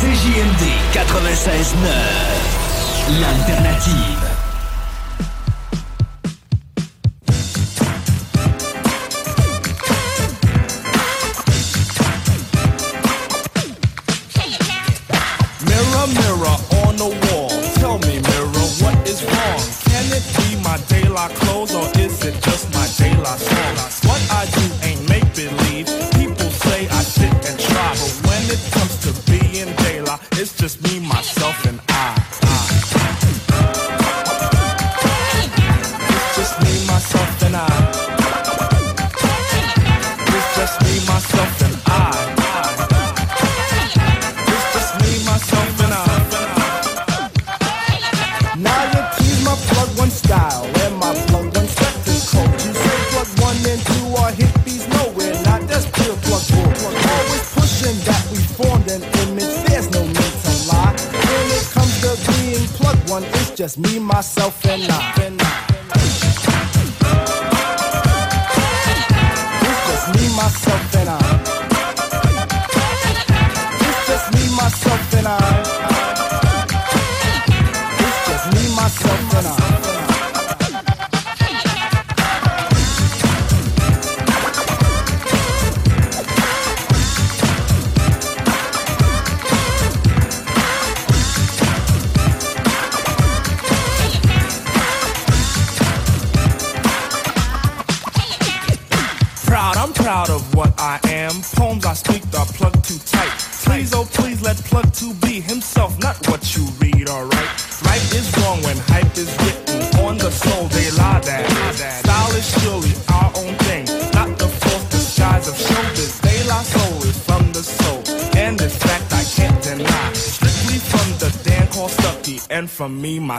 CJMD 96.9. L'alternative. Mirror, mirror on the wall. Tell me, mirror, what is wrong? Can it be my daylight clothes or is it just my daylight songs? What I do ain't make believe. People say I sit and try, but when it comes to just me, myself, and I.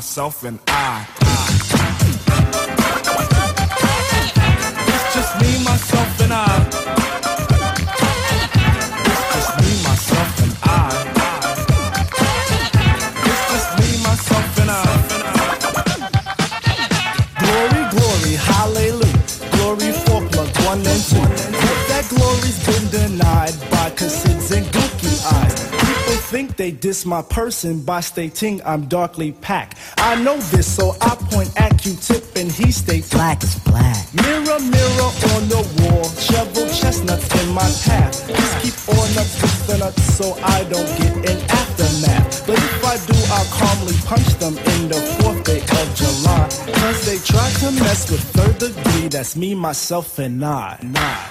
myself, and I. It's just me, myself, and I. It's just me, myself, and I. It's just me, myself, and I. Glory, glory, hallelujah. Glory for plug one and two. But that glory's been denied think they diss my person by stating I'm darkly packed. I know this, so I point at Q-tip and he states black is black. Mirror, mirror on the wall, shovel chestnuts in my path. Just keep on up with the nuts so I don't get an aftermath. But if I do, I'll calmly punch them in the fourth day of July. Cause they try to mess with third degree, that's me, myself, and I. Nah.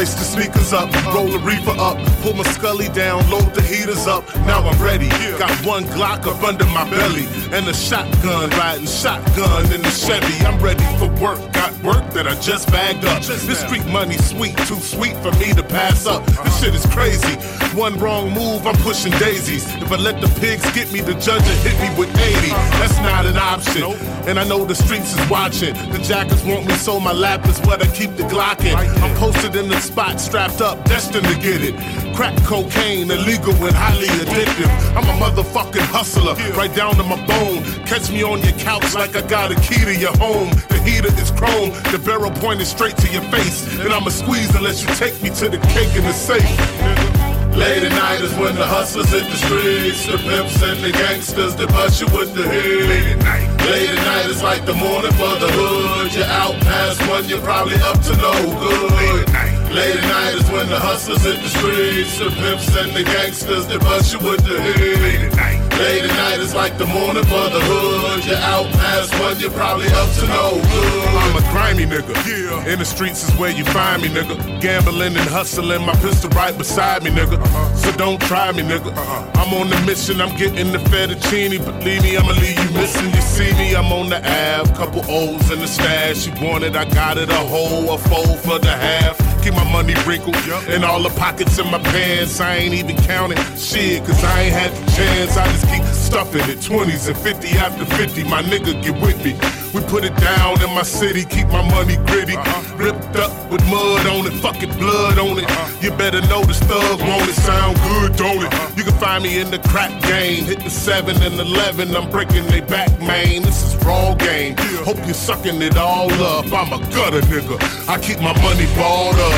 lace the sneakers up, roll the reefer up, pull my scully down, load the heaters up. Now I'm ready. Got one Glock up under my belly and a shotgun, riding shotgun in the Chevy. I'm ready for work. Got work that I just bagged up. This street money sweet, too sweet for me to pass up. This shit is crazy. One wrong move, I'm pushing daisies. If I let the pigs get me, the judge will hit me with 80. That's not an option. And I know the streets is watching. The jackets want me, so my lap is what I keep the Glock in. I'm posted in the spot, strapped up, destined to get it. Crack cocaine, illegal and highly addictive. I'm a motherfucking hustler, right down to my bone. Catch me on your couch like I got a key to your home. The heater is chrome, the barrel pointed straight to your face. And I'ma squeeze unless you take me to the cake in the safe. Late at night is when the hustlers hit the streets, the pimps and the gangsters they bust you with the heat. Late at night. Late at night is like the morning for the hood. You're out past one, you're probably up to no good. Late at night. Late at night is when the hustlers hit the streets, the pimps and the gangsters they bust you with the heat. Late at night. Late at night is like the morning for the hood. You're out past one, you're probably up to no good. I'm a grimy nigga. Yeah. In the streets is where you find me, nigga. Gambling and hustling, my pistol right beside me, nigga. Uh-huh. So don't try me, nigga. Uh-huh. I'm on the mission, I'm getting the fettuccine. Believe me, I'ma leave you missing. You see me, I'm on the Ave. Couple O's in the stash. You want it, I got it. A whole, a fold for the half. Keep my money wrinkled And all the pockets in my pants. I ain't even counting shit, cause I ain't had the chance. I just keep stuffing it. 20s and 50 after 50. My nigga, get with me. We put it down in my city, keep my money gritty. Uh-huh. Ripped up with mud on it, fucking blood on it. Uh-huh. You better know this thug won't it sound good, don't it? Uh-huh. You can find me in the crack game, hit the 7 and 11. I'm breaking they back, man. This is raw game. Hope you're sucking it all up. I'm a gutter nigga. I keep my money balled up.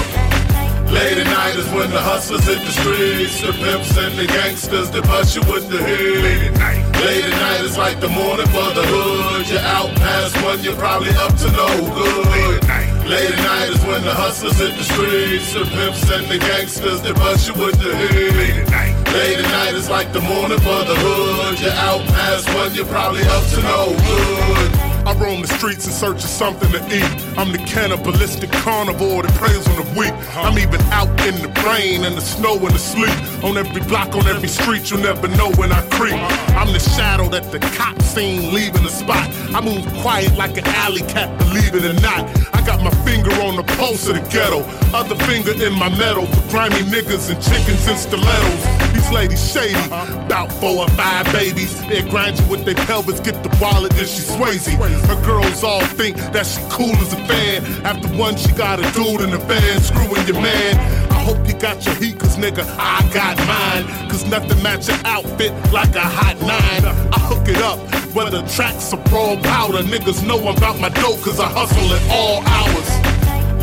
Late at night is when the hustlers hit the streets, the pimps and the gangsters that bust you with the heat. Late at night. Late at night is like the morning for the hood. You're out past one, you're probably up to no good. Late at night. Late at night is when the hustlers hit the streets, the pimps and the gangsters that bust you with the heat. Late at night. Late at night is like the morning for the hood. You're out past one, you're probably up to no good. I roam the streets in search of something to eat. I'm the cannibalistic carnivore that preys on the weak. I'm even out in the rain and the snow and the sleet. On every block, on every street, you'll never know when I creep. I'm the shadow that the cops seen leaving the spot. I move quiet like an alley cat, believe it or not. I got my finger on the pulse of the ghetto. Other finger in my metal for grimy niggas and chickens and stilettos. These ladies shady, about four or five babies. They grind you with their pelvis, get the wallet, then she Swayze. Her girls all think that she cool as a fan. After one, she got a dude in the van, screwing your man. I hope you got your heat, cause nigga, I got mine. Cause nothing match your outfit like a hot nine. I hook it up, whether the tracks or pro powder. Niggas know about my dough, cause I hustle at all hours.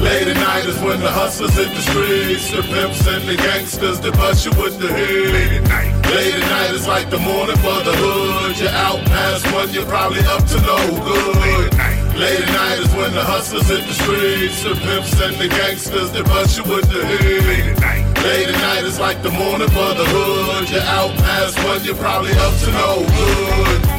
Late at night is when the hustlers hit the streets, the pimps and the gangsters that bust you with the heat. Late at night. Late at night is like the morning for the hood. You're out past one, you're probably up to no good. Late at night. Late at night is when the hustlers hit the streets, the pimps and the gangsters that bust you with the heat. Late at night. Late at night is like the morning for the hood. You're out past one, you're probably up to no good.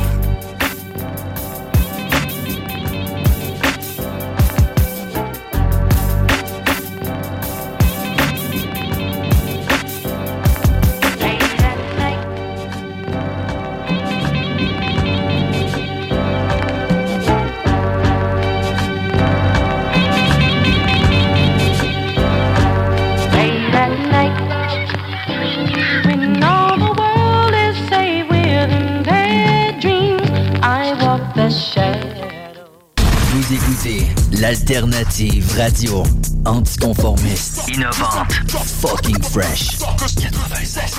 L'alternative radio anticonformiste, innovante, fucking fresh. 96.9.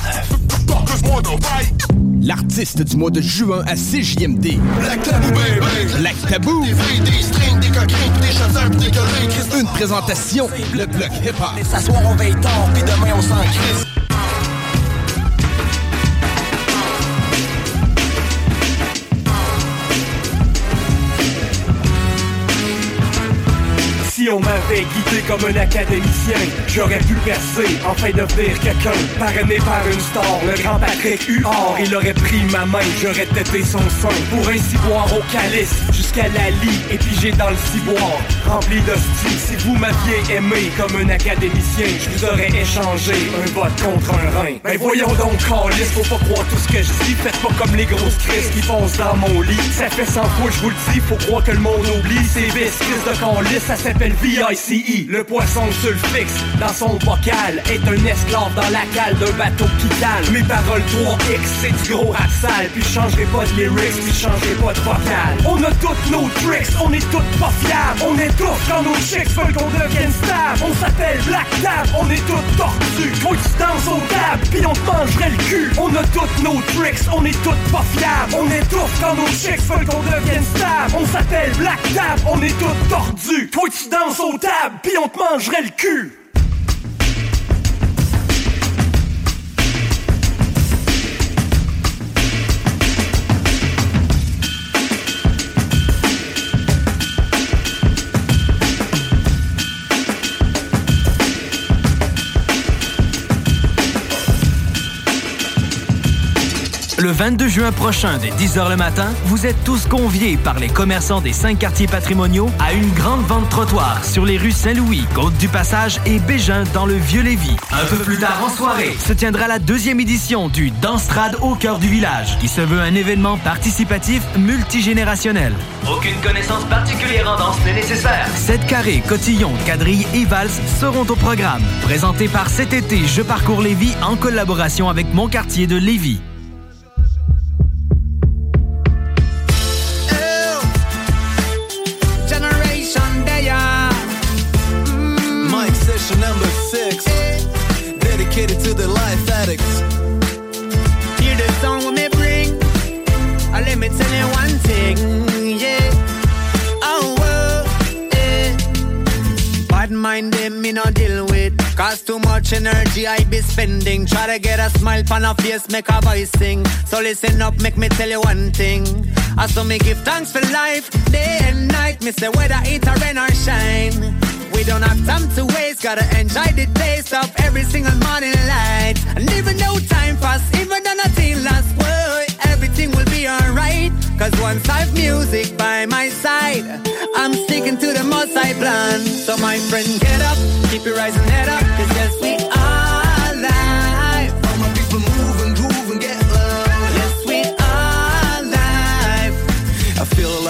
L'artiste du mois de juin à CJMD. Black Tabou, baby. Black Tabou. Des fruits, des strings, des coquins, des chasseurs, des gueulins. Une présentation, le bloc hip-hop. S'asseoir, on veille tard, puis demain on s'en crisse. On m'avait guidé comme un académicien, j'aurais pu percer, enfin devenir quelqu'un. Parrainé par une star, le grand Patrick Huard, il aurait pris ma main, j'aurais têté son sein. Pour ainsi boire au calice, jusqu'à la lie, et pigé dans le ciboire. Rempli d'hostie. Si vous m'aviez aimé comme un académicien, je vous aurais échangé un vote contre un rein. Mais voyons donc, Carlis, faut pas croire tout ce que je dis. Faites pas comme les grosses crises qui foncent dans mon lit. Ça fait 100 fois, je vous le dis, faut croire que le monde oublie. Ces biscuits de Carlis, ça s'appelle VICE. Le poisson sulfixe dans son bocal est un esclave dans la cale d'un bateau qui cale. Mes paroles 3X, c'est du gros rap sale. Puis je changerai pas de lyrics, puis je changerai pas de vocal. On a toutes nos tricks, on est toutes pas fiables. Quand nos chicks veulent qu'on devienne. On s'appelle Black Tab, on est tous tordus. Toi tu danses au table, puis on te mangerait le cul. On a toutes nos tricks, on est toutes pas fiables. On est tous quand nos chicks veulent qu'on devienne stable. On s'appelle Black Tab, on est tous tordus. Toi tu danses au table, puis on te mangerait le cul. Le 22 juin prochain, dès 10h le matin, vous êtes tous conviés par les commerçants des cinq quartiers patrimoniaux à une grande vente trottoir sur les rues Saint-Louis, Côte-du-Passage et Bégin dans le Vieux-Lévis. Un peu plus tard en soirée, se tiendra la deuxième édition du Danstrad au cœur du village, qui se veut un événement participatif multigénérationnel. Aucune connaissance particulière en danse n'est nécessaire. 7 carrés, cotillons, quadrilles et valses seront au programme. Présenté par cet été Je parcours Lévis en collaboration avec mon quartier de Lévis. Mind them me no deal with. Cause too much energy I be spending. Try to get a smile on a face, make a voice sing. So listen up, make me tell you one thing. I saw me give thanks for life, day and night. Me say whether it a rain or shine. We don't have time to waste, gotta enjoy the taste of every single morning light. And even though time pass, even though nothing lasts, whoa, everything will be alright. Cause once I've music by my side, I'm sticking to the most I plan. So my friend, get up, keep your rising head up, cause yes, we are live. All my people move and groove and get loud. Yes, we are live. I feel a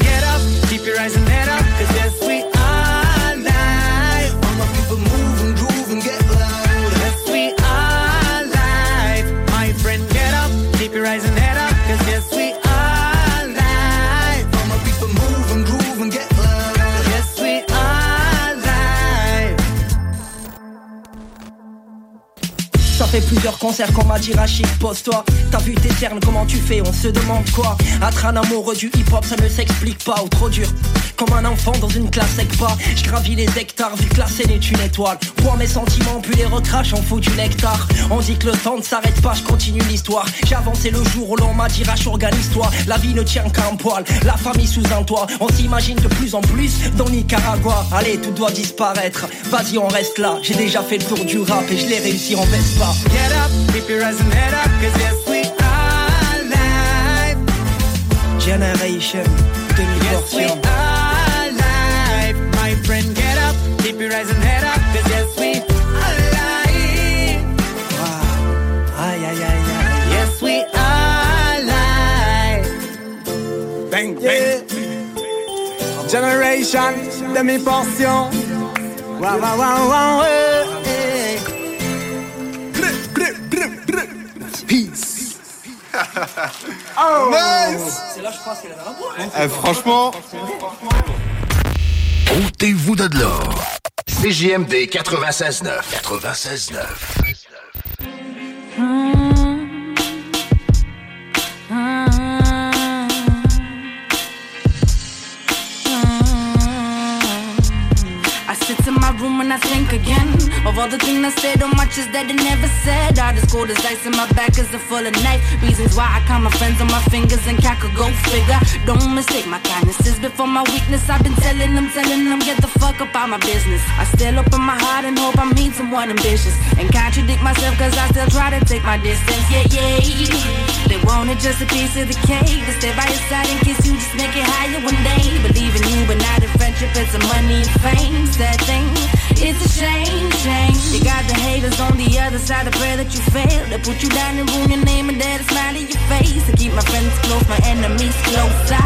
get up, keep your eyes and head up, cause yes, we are live. All my people move and groove and get loud. Yes, we are live. My friend, get up, keep your eyes and fait plusieurs concerts qu'on m'a dit Rachid, pose-toi. T'as vu tes cernes, comment tu fais, on se demande quoi. Être un amoureux du hip-hop, ça ne s'explique pas Ou trop dur, comme un enfant dans une classe pas Je gravis les hectares, vu que la scène est une étoile. Pour mes sentiments, puis les recrache, on fout du nectar. On dit que le temps ne s'arrête pas, je continue l'histoire. J'ai avancé le jour où l'on m'a dit Rach, organise-toi. La vie ne tient qu'à un poil, la famille sous un toit. On s'imagine de plus en plus dans Nicaragua. Allez, tout doit disparaître, vas-y on reste là. J'ai déjà fait le tour du rap et je l'ai réussi en Vespa Get up, keep your eyes and head up, cause yes, we are live. Generation Yes, we are live. My friend, get up, keep your eyes and head up, cause yes, we are live. Aïe aïe aïe aïe Yes, we are live. Bang, bang. Generation, demi-portion. Wow, wow, wow, wow, ouais, Oh. Nice. C'est là je pense qu'elle a Eh, franchement, Ôtez-vous de l'or. CJMD 96.9. 96.9. room and I think again of all the things I said, how much is that I never said. All this cold as ice in my back is a full of knife. Reasons why I count my friends on my fingers and can't go figure. Don't mistake my kindnesses before my weakness. I've been telling them, telling them, get the fuck up out my business. I still open my heart and hope I meet someone ambitious. And contradict myself cause I still try to take my distance. Yeah, yeah. They wanted just a piece of the cake. To stay by your side and kiss you, just make it higher one day. Believe in you, but not in friendship. It's a money and fame. Sad thing. It's a shame, shame. You got the haters on the other side. I pray that you fail. They put you down and ruin your name and to smile in your face. To keep my friends close, my enemies closer.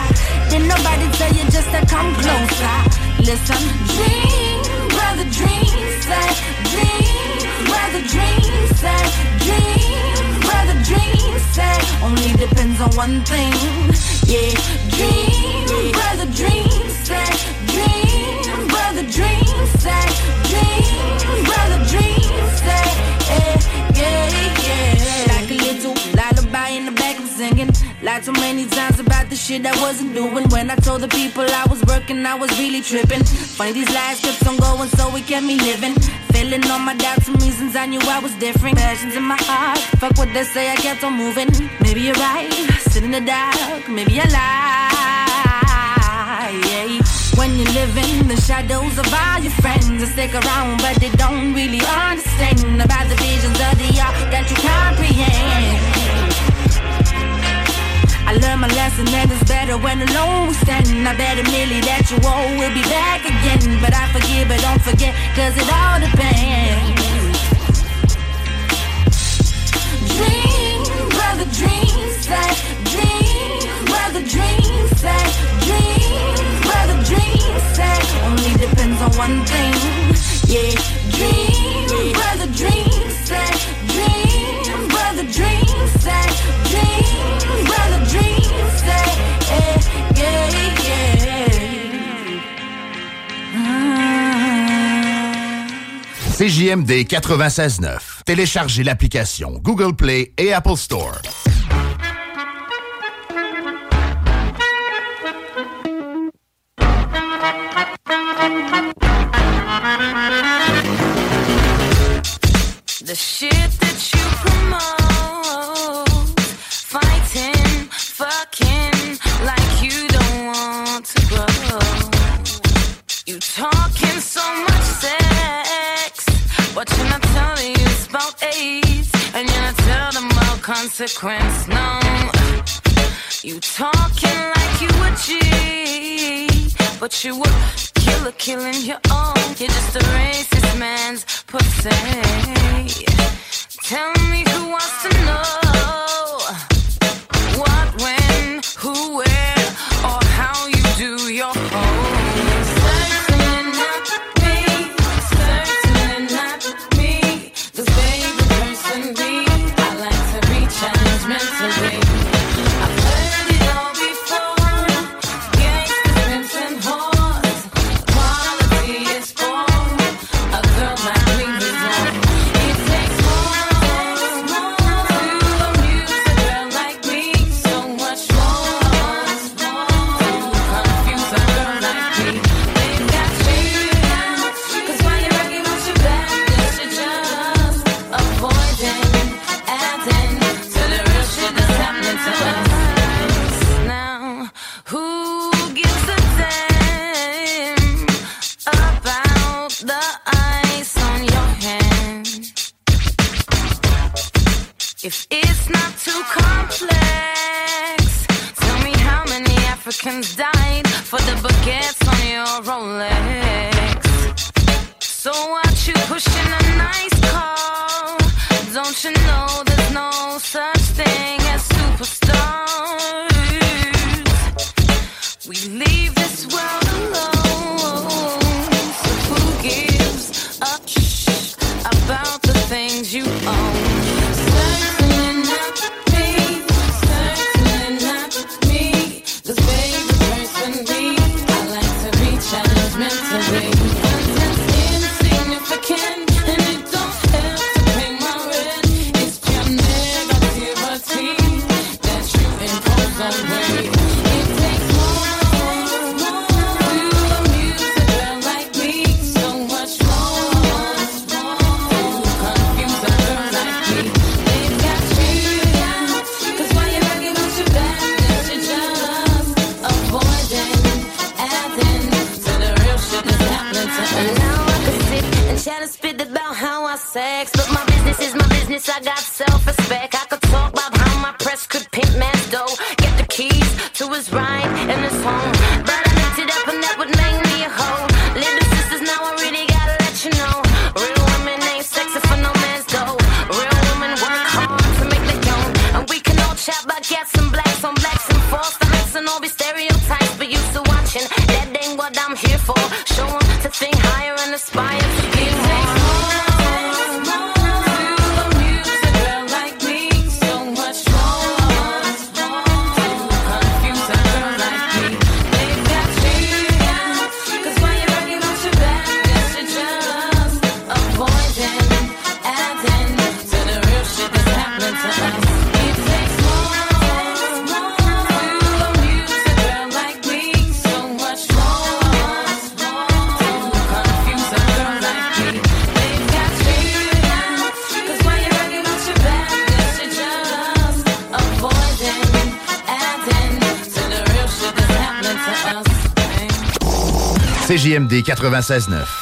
Didn't nobody tell you just to come closer. Listen, dream, brother, dream, say, dream, brother, dream, say, dream, brother, dream, say. Only depends on one thing, yeah. Dream, brother, dream, say, dream, brother, dream, Lied so many times about the shit I wasn't doing. When I told the people I was working, I was really tripping. Funny, these lies kept on going, so it kept me living. Feeling all my doubts and reasons I knew I was different. Passions in my heart, fuck what they say, I kept on moving. Maybe you're right, sit in the dark, maybe I lie. You live in the shadows of all your friends, they stick around, but they don't really understand about the visions of the art that you comprehend. I learned my lesson and it's better when alone we stand. I bet a million that you all will be back again. But I forgive, but don't forget, cause it all depends. Dream, brother, dream, say, dream, brother, dream, say, dream, Only depends on one thing, yeah. Dream, dream, say, dream, brother, dream, say, dream, brother, dream, say, eh, yeah, yeah. CJMD 96.9. Téléchargez l'application Google Play et Apple Store. The shit that you promote, fighting, fucking like you don't want to grow. You talking so much sex, but you're not telling us about AIDS, and you're not telling them about consequence. No, you talking like you a G, but you were a killer killing your own. You're just a racist man's pussy. Tell me who wants to know Africans died for the baguettes on your Rolex. So what you pushing a nice 96.9.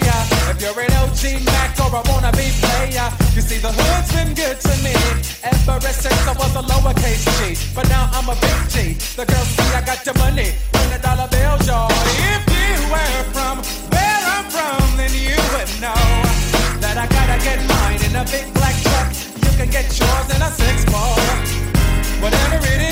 G Mac or I wanna be player. You see, the hood's been good to me ever since I was a lowercase G. But now I'm a big G. The girls see I got your money, hundred dollar bills, y'all. If you were from where I'm from, then you would know that I gotta get mine in a big black truck. You can get yours in a six ball, whatever it is.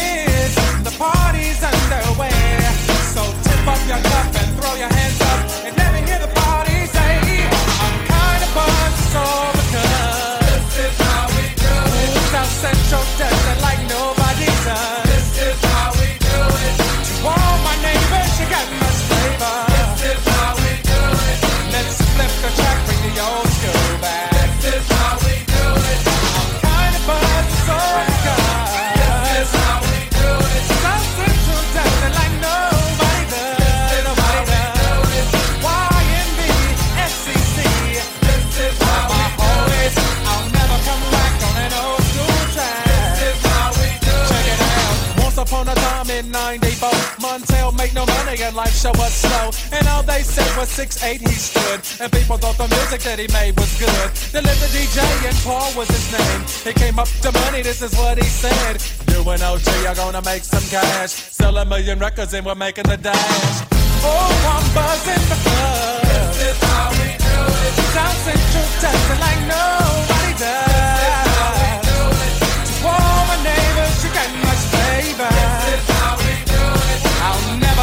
life show was slow. And all they said was six eight he stood. And people thought the music that he made was good. The living DJ and Paul was his name. He came up to money, this is what he said. You and OG are gonna make some cash. Sell a million records and we're making the dash. Oh, I'm buzzing the club. This is how we do it. South Central dancing like nobody does. This is how we do it. To all my neighbors, you got much favor.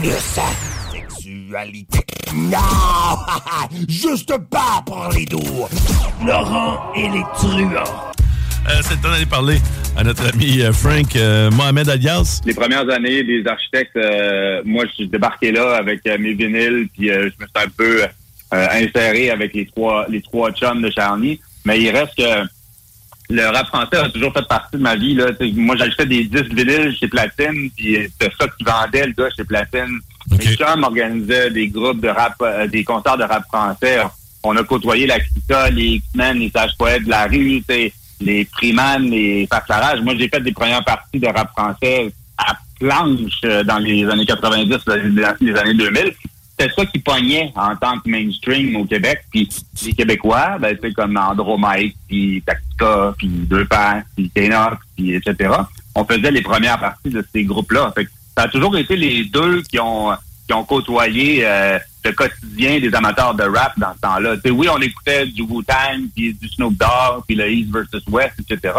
Le sexe. Sexualité. Non! Juste pas pour les doux. Laurent et les truands. Euh, c'est le temps d'aller parler à notre ami euh, Frank euh, Mohamed Alias. Les premières années des architectes, moi, je suis débarqué là avec mes vinyles, puis je me suis un peu inséré avec les trois, les trois chums de Charny. Mais il reste que le rap français a toujours fait partie de ma vie. Là. T'sais, moi, j'achetais des disques vinyles chez Platine, puis c'était ça qui vendait le gars chez Platine. Mes chums organisaient des groupes de rap, euh, des concerts de rap français. On a côtoyé la Clita, les X-Men, les sages poètes de la rue, les Freeman, les Farclarages. Moi, j'ai fait des premières parties de rap français à planche euh, dans les années 90, là, les années 2000. C'était ça qui pognait en tant que mainstream au Québec. Puis les Québécois, ben, c'est comme Andromite, puis Tactica, puis Deux Pères, puis Ténox, puis etc. On faisait les premières parties de ces groupes-là. Fait que ça a toujours été les deux qui ont qui ont côtoyé euh, le quotidien des amateurs de rap dans ce temps-là. Oui, on écoutait du Wu-Tang, puis du Snoop Dogg, puis le East versus West, etc.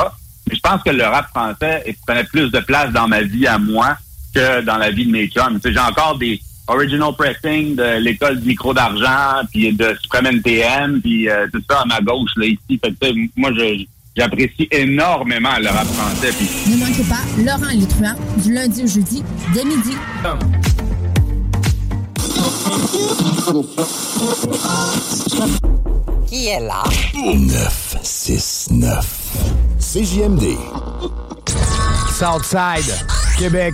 Mais je pense que le rap français prenait plus de place dans ma vie à moi que dans la vie de mes chums. J'ai encore des original pressing de l'école du micro d'argent, puis de Supreme NTM, puis euh, tout ça à ma gauche, là, ici. Fait que, moi, je, j'apprécie énormément le rap français. Puis Ne manquez pas Laurent truands du lundi au jeudi dès midi. Qui est là? 969. CJMD. Southside, Québec.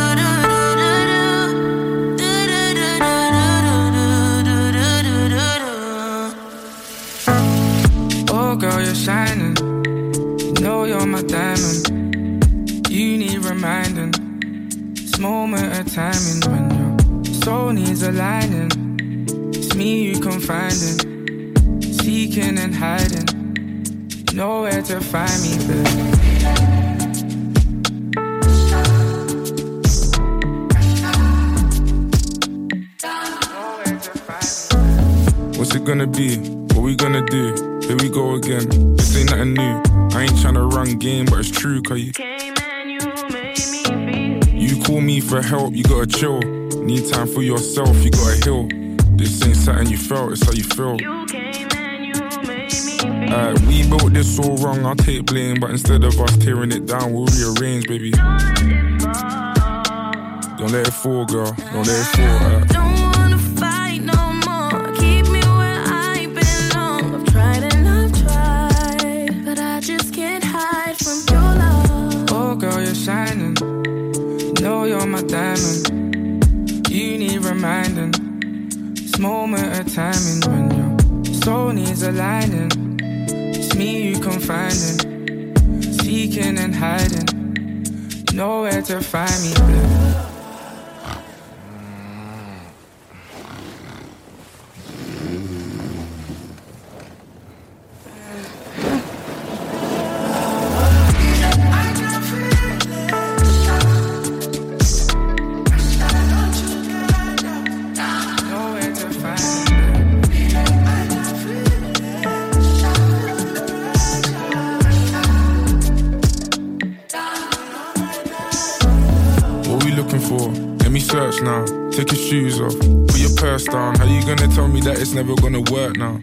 you're shining. You know you're my diamond. You need reminding. This moment of timing when your soul needs aligning. It's me you confiding, seeking and hiding. Nowhere to find me, babe. What's it gonna be? What we gonna do? Here we go again. This ain't nothing new. I ain't tryna run game, but it's true, cause you. You call me for help, you gotta chill. Need time for yourself, you gotta heal. This ain't something you felt, it's how you feel. Uh, we built this all wrong, I'll take blame, but instead of us tearing it down, we'll rearrange, baby. Don't let it fall, girl. Don't let it fall. Uh. Moment of timing when your soul needs aligning. It's me you confiding, seeking and hiding. Nowhere to find me, babe. It's never gonna work now?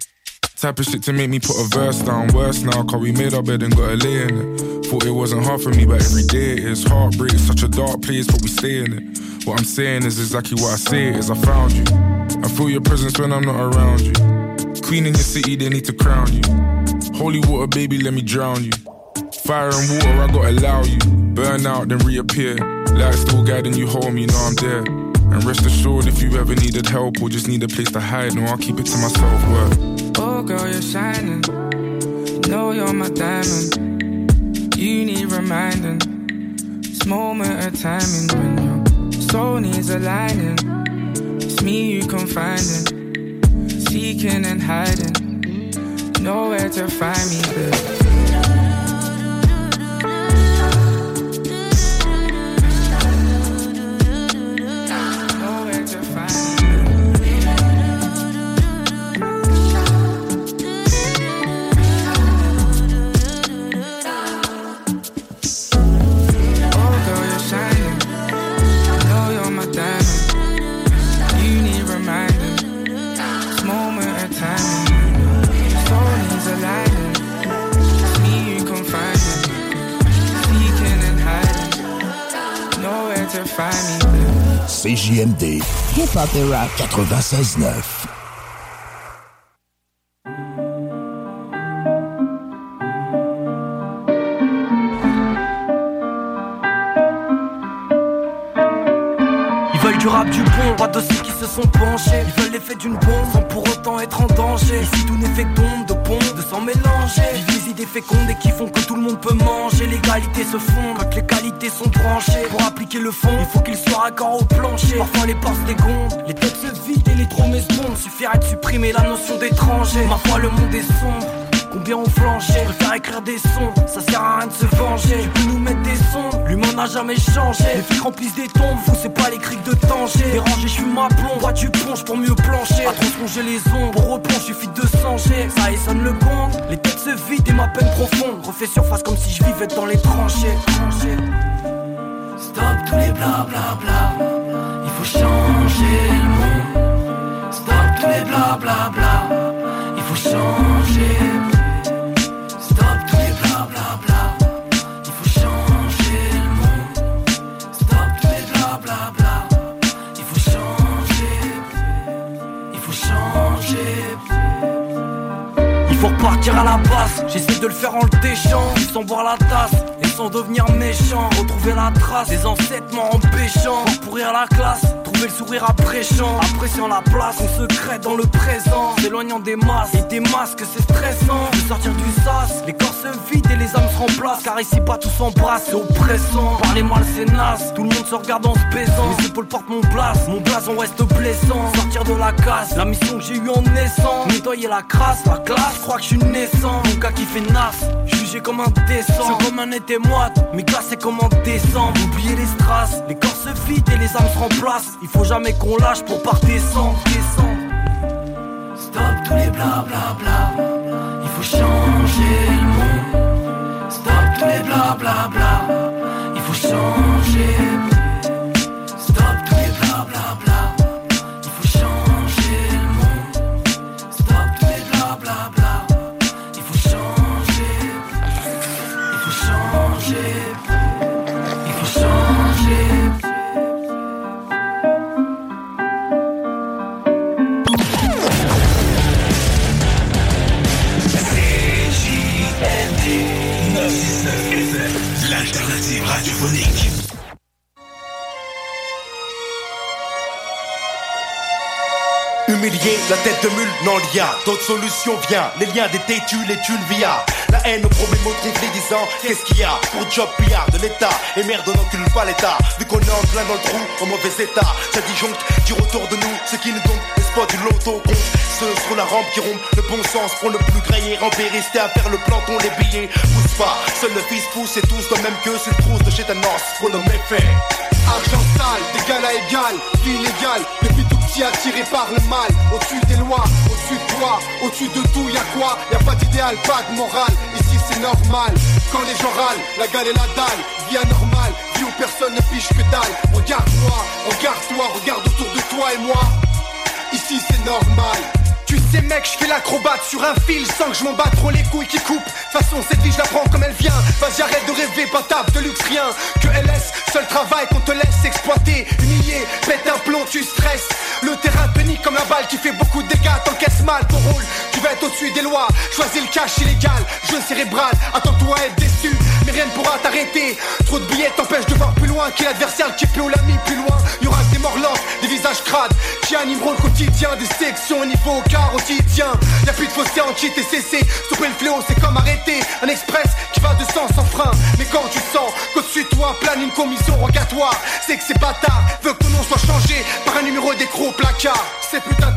Type of shit to make me put a verse down. Worse now, cause we made our bed and got a lay in it. Thought it wasn't hard for me, but every day it is. Heartbreak such a dark place, but we stay in it. What I'm saying is exactly what I say is I found you. I feel your presence when I'm not around you. Queen in your city, they need to crown you. Holy water, baby, let me drown you. Fire and water, I gotta allow you. Burn out, then reappear. Light still guiding you home, you know I'm there. And rest assured, if you ever needed help or just need a place to hide, no, I'll keep it to myself. Oh, girl, you're shining. Know you're my diamond. You need reminding. This moment of timing when your soul needs aligning. It's It's me you confiding, seeking and hiding. Nowhere to find me, babe. CJMD. Hip-hop et rap 96.9. Ils veulent du rap du bon, pas de ceux qui se sont penchés. Ils veulent l'effet d'une bombe sans pour autant être en danger. Ici tout n'est fait que d'ombre, de pompe, de sang mélangé. Vivent les idées fécondes et qui font que tout le monde peut manger. L'égalité se fond quand les qualités sont branchées. Pour appliquer le fond, il faut qu'il soit raccord au plancher. Parfois les portes dégondent, les têtes se vident et les trommes se bondent. Suffirait de supprimer la notion d'étranger. Ma foi, le monde est sombre. Ont flanché, préfère écrire des sons, ça sert à rien de se venger. Tu peux nous mettre des sons, l'humain n'a jamais changé. Les flics remplissent des tombes, vous c'est pas les criques de danger. Dérangé, je suis ma plomb, toi tu plonges pour mieux plancher. À trop songer les ombres, pour replonge, suffit de changer. Ça et sonne le gong, les têtes se vident et ma peine profonde. Refais surface comme si je vivais dans les tranchées. Stop tous les bla bla bla, il faut changer le monde. Stop tous les bla bla Repartir à la base, j'essaie de le faire en le déchant, sans boire la tasse et sans devenir méchant. Retrouver la trace des ancêtres en péchant, pourrir la classe, trouver le sourire appréciant, appréciant la place, on secret dans le présent, s'éloignant des masses et des masques, c'est stressant. De sortir du sas, les corps se vident et les âmes se remplacent, car ici pas tous s'embrassent, c'est oppressant. Parler mal c'est naze, tout le monde se regarde en se baisant. Mes épaules portent mon blaze, mon blason reste blessant. Sortir de la casse, la mission que j'ai eue en naissant, nettoyer la crasse, la classe, crois que je suis naissant. Mon gars qui fait nasse, jugé comme un décent. C'est comme un été moite, mais glacé comme en décembre. Oublier les strass, les corps se vident et les âmes se remplacent. Il faut jamais qu'on lâche pour pas descendre, descendre. Stop tous les bla bla il faut changer le monde. Stop tous les bla, il faut changer. La tête de mule, non l'IA D'autres solutions vient, les liens des têtus, les thunes via. La haine au problème au les disant Qu'est-ce qu'il y a pour job pillard de l'état. Et merde on n'encule pas l'état. Vu qu'on est en plein dans le trou, en mauvais état. Ça disjoncte, du retour de nous Ce qui ne donc n'est pas du loto compte Ceux sur la rampe qui rompent le bon sens Pour ne plus grailler, ramper, rester à faire le planton Les billets poussent pas, seul le fils pousse Et tous dans même que c'est trousse de chez Thanos Pour nos méfaits. Argent sale, d'égal à égal, vie petit attiré par le mal Au-dessus des lois, au-dessus de toi Au-dessus de tout, y'a quoi? Y'a pas d'idéal, pas de morale. Ici c'est normal, quand les gens râlent La gale et la dalle, vie anormale Vie où personne ne piche que dalle. Regarde-moi, regarde-toi, regarde autour de toi et moi. Ici c'est normal tu sais mec, je fais l'acrobate sur un fil sans que je m'en batte trop les couilles qui coupent. Façon cette vie je la prends comme elle vient. Vas-y arrête de rêver, pas table de luxe rien. Que LS, seul travail qu'on te laisse exploiter. Humilié, pète un plomb, tu stresses. Le terrain te comme la balle qui fait beaucoup de dégâts. T'encaisses mal ton rôle, tu vas être au-dessus des lois. Choisis le cash illégal, jeu cérébral. Attends-toi à être déçu, rien ne pourra t'arrêter. Trop de billets t'empêchent de voir plus loin. Qui l'adversaire qui peut ou l'ami plus loin. Y aura des morts lentes, des visages crades qui animeront le quotidien des sections au niveau car quotidien? Y a plus de fossé entier, t'es cessé. Stopper le fléau, c'est comme arrêter un express qui va de sens sans frein. Mais quand tu sens qu'au-dessus de toi plane une commission rogatoire, c'est que ces bâtards veulent que ton nom soit changé par un numéro d'écro au placard. Ces putains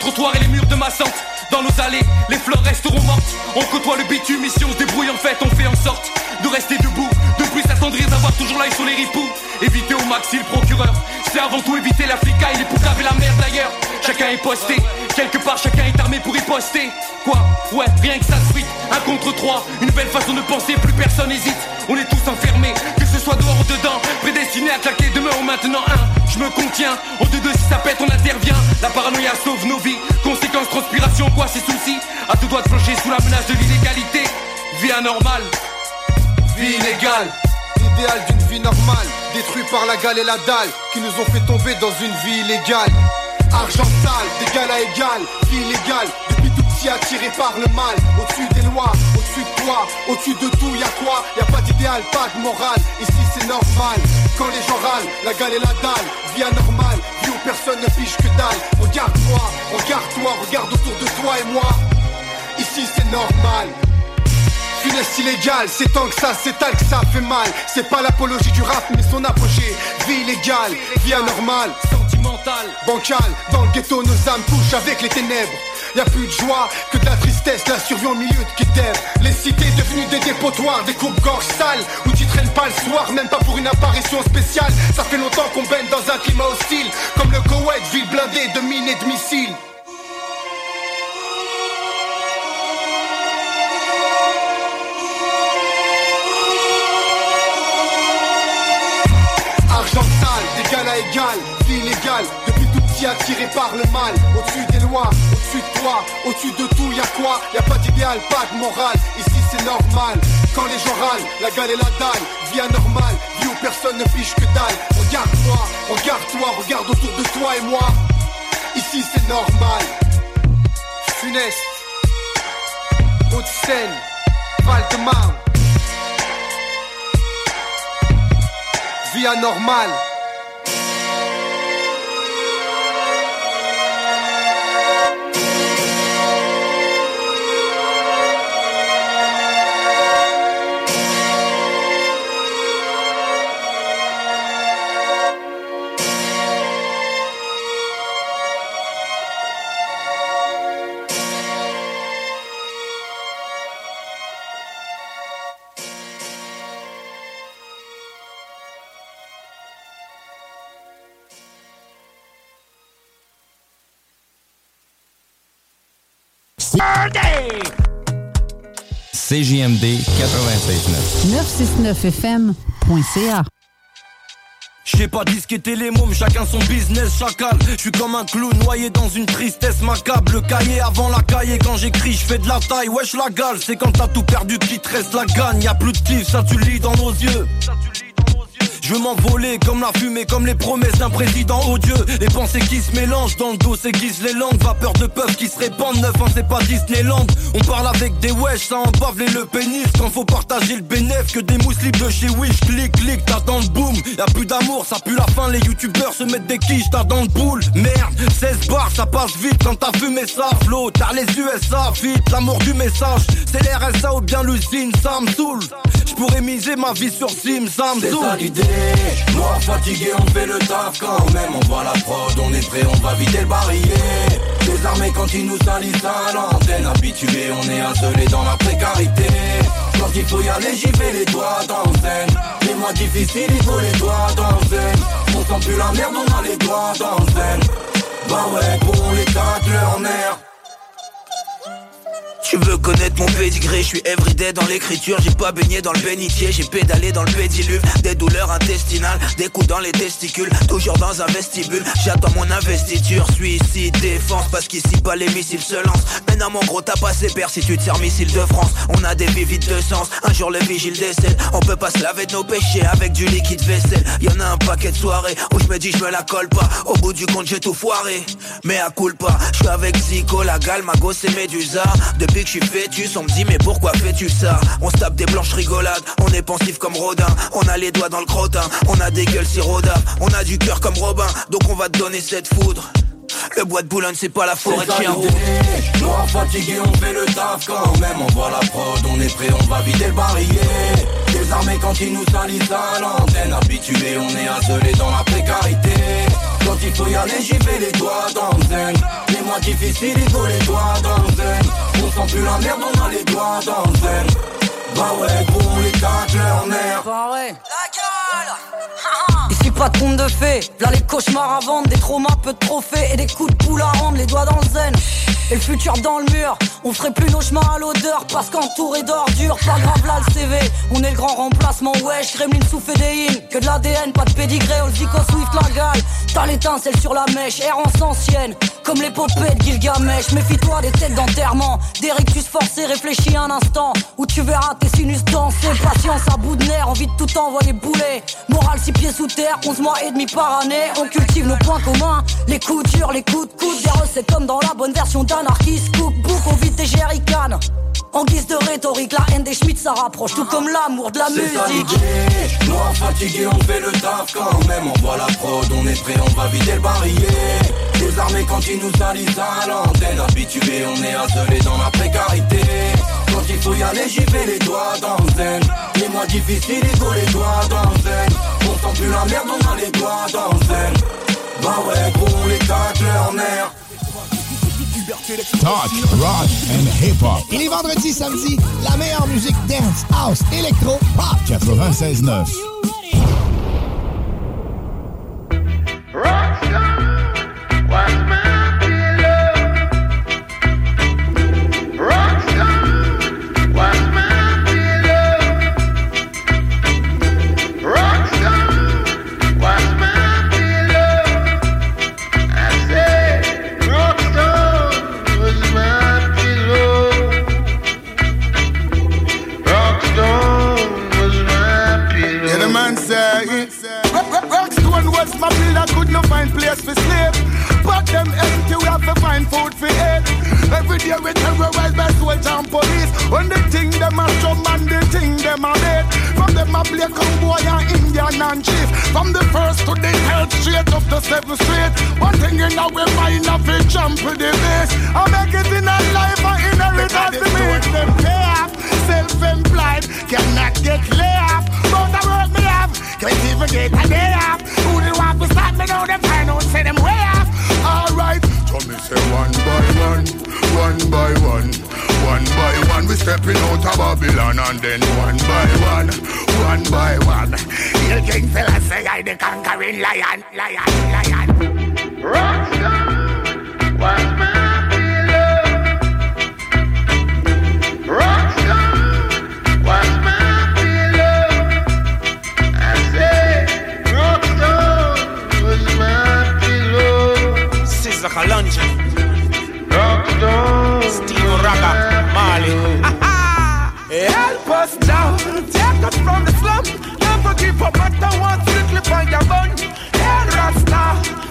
trottoirs et les murs de ma sente. Dans nos allées, les fleurs resteront mortes On côtoie le bitume, ici on se débrouille en fait On fait en sorte de rester debout De plus s'attendrir d'avoir toujours l'œil sur les ripoux. Éviter au maxi le procureur C'est avant tout éviter la flicaille, les poucaves et la merde d'ailleurs. Chacun est posté, quelque part chacun est armé pour y poster. Quoi? Ouais, rien que ça se un contre trois Une belle façon de penser, plus personne n'hésite. On est tous enfermés, que ce soit dehors ou dedans Prédestiné à claquer maintenant un Je me contiens, en deux deux si ça pète on intervient. La paranoïa sauve nos vies, conséquence transpiration quoi ces soucis À tout doigt de flancher sous la menace de l'illégalité. Vie anormale, vie illégale L'idéal d'une vie normale, détruit par la gale et la dalle, qui nous ont fait tomber dans une vie illégale. Argent sale, d'égal à égal, vie illégale, depuis tout petit attiré par le mal, au-dessus des lois, au-dessus de toi, au-dessus de tout, y a quoi? Y a pas d'idéal, pas de morale, ici c'est normal. Quand les gens râlent, la gale et la dalle, vie anormale, vie où personne ne fiche que dalle. Regarde-moi, regarde-toi, regarde autour de toi et moi. Ici c'est normal. Finesse illégale, c'est tant que ça s'étale que ça fait mal. C'est pas l'apologie du rap, mais son apogée. Vie illégale, vie anormale, sentimentale, bancale. Dans le ghetto, nos âmes couchent avec les ténèbres. Y a plus de joie que de la tristesse, la survie au milieu de Kéter. Les cités devenues des dépotoirs, des coupes-gorges sales, où tu traînes pas le soir, même pas pour une apparition spéciale. Ça fait longtemps qu'on baigne dans un climat hostile, comme le Koweït, ville blindée de mines et de missiles. Argent sale, d'égal à égal, vie illégale, depuis tout petit attiré par le mal, au-dessus au-dessus de toi, au-dessus de tout, y a quoi? Y a pas d'idéal, pas de morale, ici c'est normal. Quand les gens râlent, la gale et la dalle, vie anormale, vie où personne ne fiche que dalle. Regarde-moi, regarde-toi, regarde autour de toi et moi. Ici c'est normal. Funeste, Haute-Seine, Val-de-Marne. Vie anormale. CJMD 96.9. 969fm.ca. J'ai pas disqueté les mômes, chacun son business, chacal. Je suis comme un clown noyé dans une tristesse macabre. Le cahier avant la cahier, quand j'écris, je fais de la taille. Wesh la gale, c'est quand t'as tout perdu qu'il te reste la gagne. Y'a plus de kiff, ça tu lis dans nos yeux. Je veux comme la fumée, comme les promesses d'un président odieux. Les pensées qui se mélangent dans le dos s'aiguisent les langues. Vapeur de peuple qui se répandent, neuf, hein, c'est pas Disneyland. On parle avec des wesh, ça embave les le pénis. Quand faut partager le bénéf, que des mousselibs de chez Wish. Clic, clic, t'as dans le boom. Y'a plus d'amour, ça pue la fin. Les youtubeurs se mettent des quiches, t'as dans le boule. Merde, 16 bars, ça passe vite quand t'as fumé ça. Flow, t'as les USA, vite, l'amour du message. C'est l'RSA ou bien l'usine, ça me saoule. J'pourrais miser ma vie sur Sim, ça me saoule. Moi fatigué on fait le taf quand même. On voit la prod, on est prêt, on va vider le barillet Désarmé quand ils nous salissent à l'antenne Habitué, on est isolé dans la précarité. Quand il faut y aller, j'y vais les doigts dans scène Les mois difficiles, il faut les doigts dans scène On sent plus la merde, on a les doigts dans scène Bah ouais, on les tâte leur nerf Tu veux connaître mon pédigré, je suis everyday dans l'écriture, j'ai pas baigné dans le bénitier, j'ai pédalé dans le pédiluve, des douleurs intestinales, des coups dans les testicules, toujours dans un vestibule, j'attends mon investiture, suicide, défense, parce qu'ici pas les missiles se lancent. Maintenant mon gros t'as passé père si tu te sers missile de France, on a des vies vides de sens, un jour le vigile décède, on peut pas se laver de nos péchés avec du liquide vaisselle, y'en a un paquet de soirées où je me dis je me la colle pas, au bout du compte j'ai tout foiré, mais à coule pas, je suis avec Zico, la gale, ma gosse et Médusa, depuis que je suis fœtus On me dit mais pourquoi fais-tu ça? On se tape des blanches rigolades On est pensif comme Rodin. On a les doigts dans le crottin On a des gueules siroda On a du cœur comme Robin Donc on va te donner cette foudre. Le bois de Boulogne c'est pas la forêt de chien. Noir fatigué on fait le taf quand même. On voit la prod, on est prêt, on va vider le barillet. Désarmés quand ils nous salissent à l'antenne Habitués, on est isolés dans la précarité Quand il faut y aller j'y vais les doigts dans le zen. Les mois difficiles il faut les doigts dans le zen. On sent plus la merde, on a les doigts dans le zen. Bah ouais gros les quatre leur nerfs Bah ouais. Ici pas de conte de fées, là les cauchemars à vendre, des traumas, peu de trophées. Et des coups de poule à rendre, les doigts dans le zen. Et le futur dans le mur, on ferait plus nos chemins à l'odeur parce qu'entouré d'ordures, pas grave là le CV. On est le grand remplacement, wesh, Kremlin sous fédéine, que de l'ADN, pas de pédigré, on Zico Swift la gale. T'as l'étincelle sur la mèche, errance ancienne, comme l'épopée de Gilgamesh. Méfie-toi des têtes d'enterrement, des rictus forcés, réfléchis un instant, où tu verras tes sinus danser. Patience à bout de nerfs, envie de tout envoyer bouler. Morale six pieds sous terre, 11 mois et demi par année. On cultive nos points communs, les coups durs, les coups de coude, des recettes comme dans la bonne version d'anarchiste. Cookbook, on vide des jerrycans. En guise de rhétorique, la haine des Schmitt ça rapproche, tout comme l'amour de la musique. l'idée. Noir fatigué, on fait le taf quand même. On voit la prod, on est prêt, on va vider le barillet. Désarmés quand ils nous salissent à l'antenne. Habitués, on est isolés dans la précarité. Quand il faut y aller, j'y vais les doigts dans le zen. Les mois difficiles, il faut les doigts dans le zen. On sent plus la merde, on a les doigts dans le zen. Bah ouais, Talk, rock and hip-hop. Et les vendredis, samedis, la meilleure musique dance, house, électro, pop. 96.9. Day we terrorize by soldier and police. When they think them a drum and they think them a beat. From them a black boy and Indian and chief. From the first to the third straight up the seventh street. One thing in our mind of it jump to the base. I make it in a life and inheritance to me. Them pay off, self-employed, cannot get lay off. But I work me off, can't even get a day off. Who they want to stop me now? Them find out, say them way off. Alright, me say one by one, one by one, one by one. We stepping out of Babylon and then one by one, one by one. Hill King say I the conquering lion, lion, lion. Rockstar, Steve Ragga. Marley. Help us now, take us from the slum. Never give up, matter what, strictly for your bun. Hey, Rasta,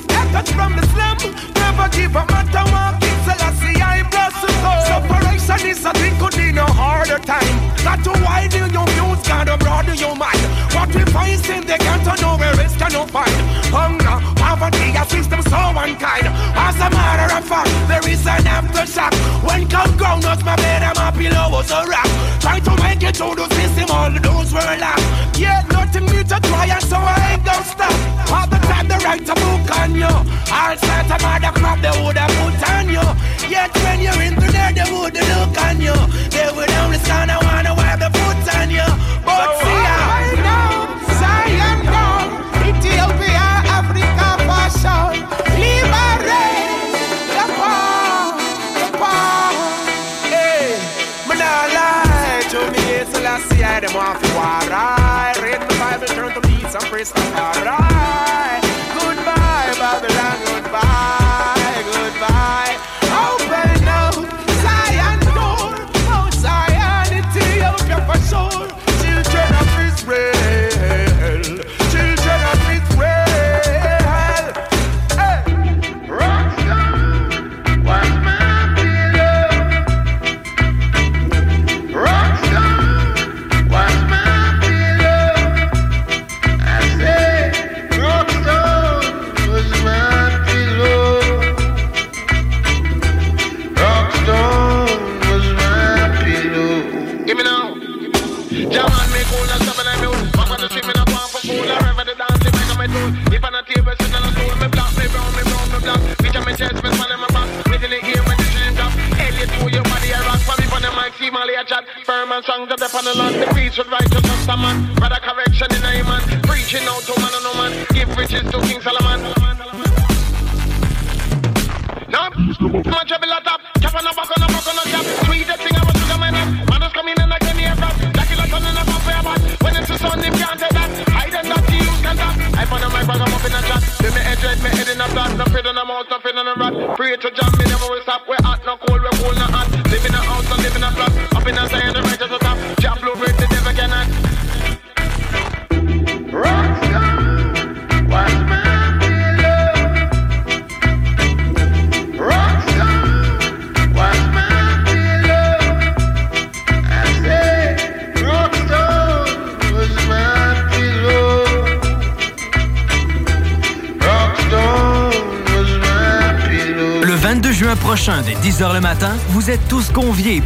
take us from the slum. Never give up, matter what, King Selassie, I bless you go. Separation is a thing, could be no harder time. Got to widen your views, gotta broaden your mind. What we find in the ghetto, nowhere else can you find. Hunger, poverty, a system so unkind. As a matter of fact, there is an aftershock. When come ground, us my bed and my pillow was a rock. Try to make it through the system, all those were locked. Yeah, nothing new to try, and so I ain't gonna stop. All the time they write a book on you. All sorts of other crap they would have put on you. Yet when you're into there, they would look on you. They would only stand and wanna wear the foot on you. But see ya. Zion down, Ethiopia, Africa, fashion, liberate the poor, the poor. Hey, me nah lie to me, yes, Selassie, I them want to war, right? Read the Bible, turn to and praise the Lord, right?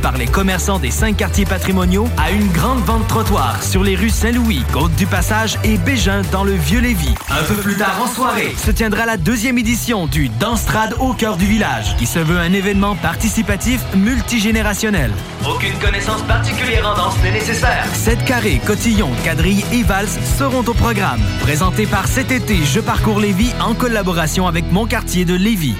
Par les commerçants des cinq quartiers patrimoniaux à une grande vente trottoir sur les rues Saint-Louis, Côte-du-Passage et Bégin dans le Vieux-Lévis. Un peu plus tard en soirée, se tiendra la deuxième édition du Danstrad au cœur du village, qui se veut un événement participatif multigénérationnel. Aucune connaissance particulière en danse n'est nécessaire. 7 carrés, cotillons, quadrilles et valses seront au programme. Présenté par cet été Je parcours Lévis en collaboration avec mon quartier de Lévis.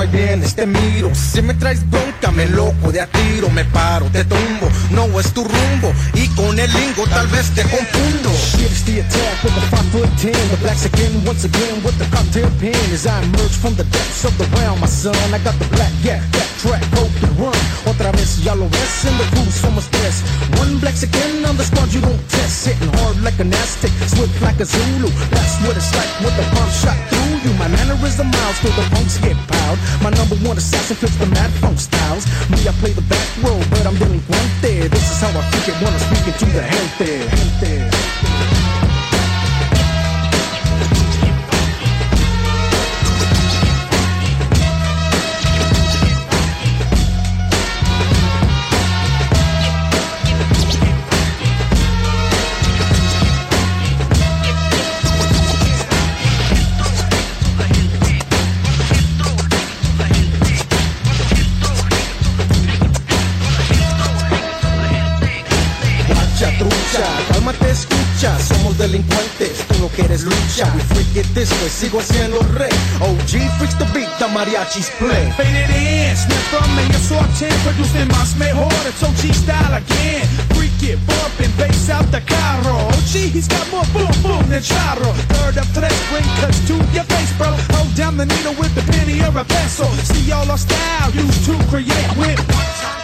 Ahí vienes, te miro. Si me traes bronca, me loco de a tiro Me paro, te tumbo, no es tu rumbo Y con el lingo tal vez te confundo. Shit the attack with the 5 foot 10 The blacks again, once again with the cocktail pen. As I emerge from the depths of the realm, my son I got the black, yeah, that track, hope to run. Otra vez ya lo ves in the crew, somos tres. One blacks again on the squad, you don't test. Hitting hard like an Aztec, swift like a Zulu. That's what it's like with the pump shot through you. My mannerism miles till the punks get piled My number one assassin flips the mad funk styles. Me, I play the back row, but I'm delinquente This is how I freak it when I'm speaking to the gente, gente. Guacha, delincuentes, tú no quieres lucha We freak it this way, sigo siendo rey OG freaks the beat, the mariachis play Faded in, snap from me, a sorting, producing más mejor, it's OG style again. Freak it, bumping, bass out the carro. OG, he's got more boom boom than charro. Third of tres, bring cuts to your face, bro. Hold down the needle with the penny or a pencil. See all our style, used to create with one time.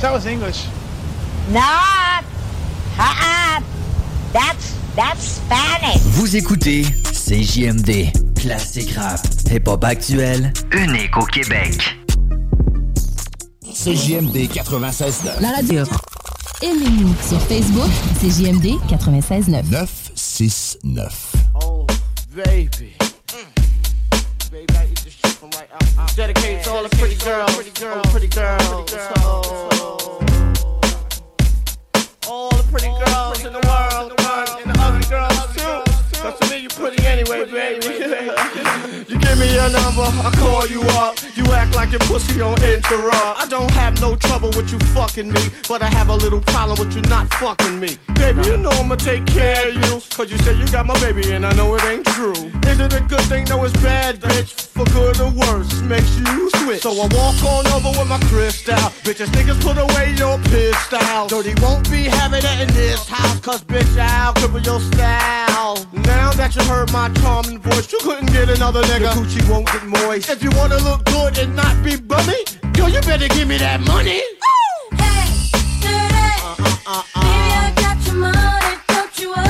That was English. Not. Uh-uh. That's, that's Spanish. Vous écoutez CJMD, classique rap, hip-hop actuel, unique au Québec. CJMD 96 La radio. Aimez-nous sur Facebook, CJMD 96.9. 969. Oh, baby. Baby, I eat this shit from right out. Dedicated all the pretty girls. Oh, pretty girls. Oh, pretty girls. Oh, oh. All the pretty girls in the world. Cause to me you pretty anyway, baby. you give me your number, I call you up. You act like your pussy don't interrupt. I don't have no trouble with you fucking me, but I have a little problem with you not fucking me. Baby, you know I'ma take care of you. Cause you say you got my baby and I know it ain't true. Is it a good thing? No, it's bad, bitch. For good or worse, makes you switch. So I walk on over with my crystal. Bitches, niggas put away your pistol. Dirty won't be having it in this house. Cause bitch, I'll cripple your style. Now that you heard my charming voice, you couldn't get another nigga. The Gucci won't get moist. If you wanna look good and not be bummy, girl, you better give me that money. Hey, dirty uh-uh, uh-uh. Baby, I got your money, don't you worry.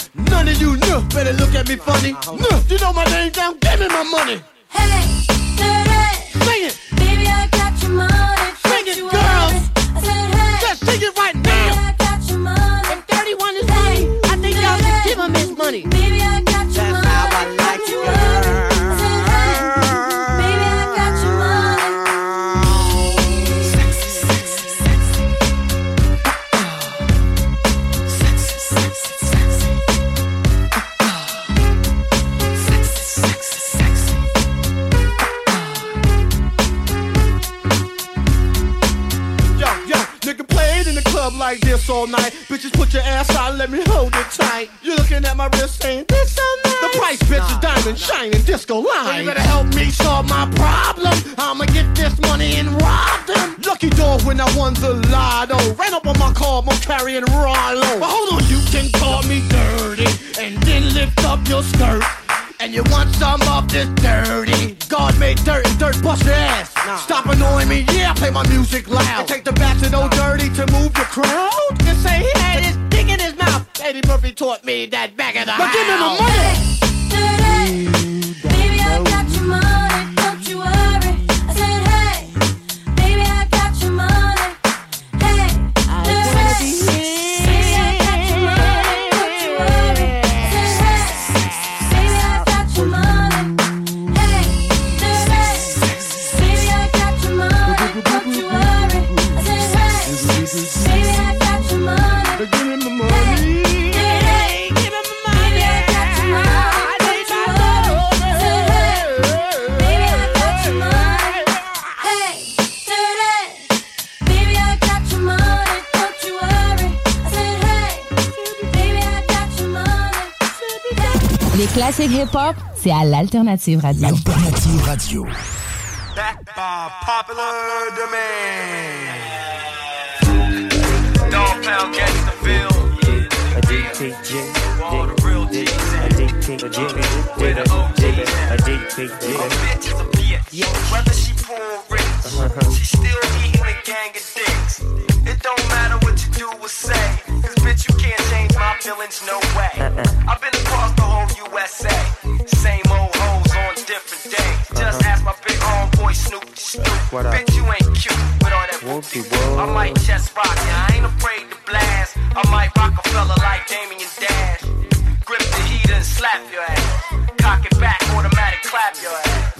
None of you know, better look at me funny. Uh-huh. No, you know my name down, give me my money. Hey, dirty. Sing it. All night. Bitches put your ass out let me hold it tight. You're looking at my wrist saying, this so nice. The price, bitch, is diamond shining disco line. You better help me solve my problem. I'ma get this money and rob them. Lucky dog when I won the lotto. Ran up on my car, I'm carrying Rollo. But hold on, you can call me dirty and then lift up your skirt. And you want some of this dirty? God made dirt and dirt bust your ass. Stop annoying me, yeah, play my music loud. And Take the back to no dirty to move the crowd? And say he had his dick in his mouth. Eddie Murphy taught me that back of the But house give me my money. Dirty. Baby, I got your money, classiques hip-hop, c'est à l'Alternative Radio. Alternative Radio. That by popular demand. Dog pound gangsta feel. A DPG, all the real G's. A DPG, with a OG. A DPG. A bitch is a bitch. Whether she poor or rich, she still eating a gang of dicks. It don't matter what you do or say. Cause bitch, you can't change my feelings, no way. I've been across the USA. Same old hoes on different days. Just uh-huh. ask my big homeboy Snoop Snoop. What up? Bitch, you ain't cute with all that I might just rock ya, I ain't afraid to blast. I might rock a fella like Damon Dash. Grip the heater and slap your ass. Cock it back, automatic clap your ass.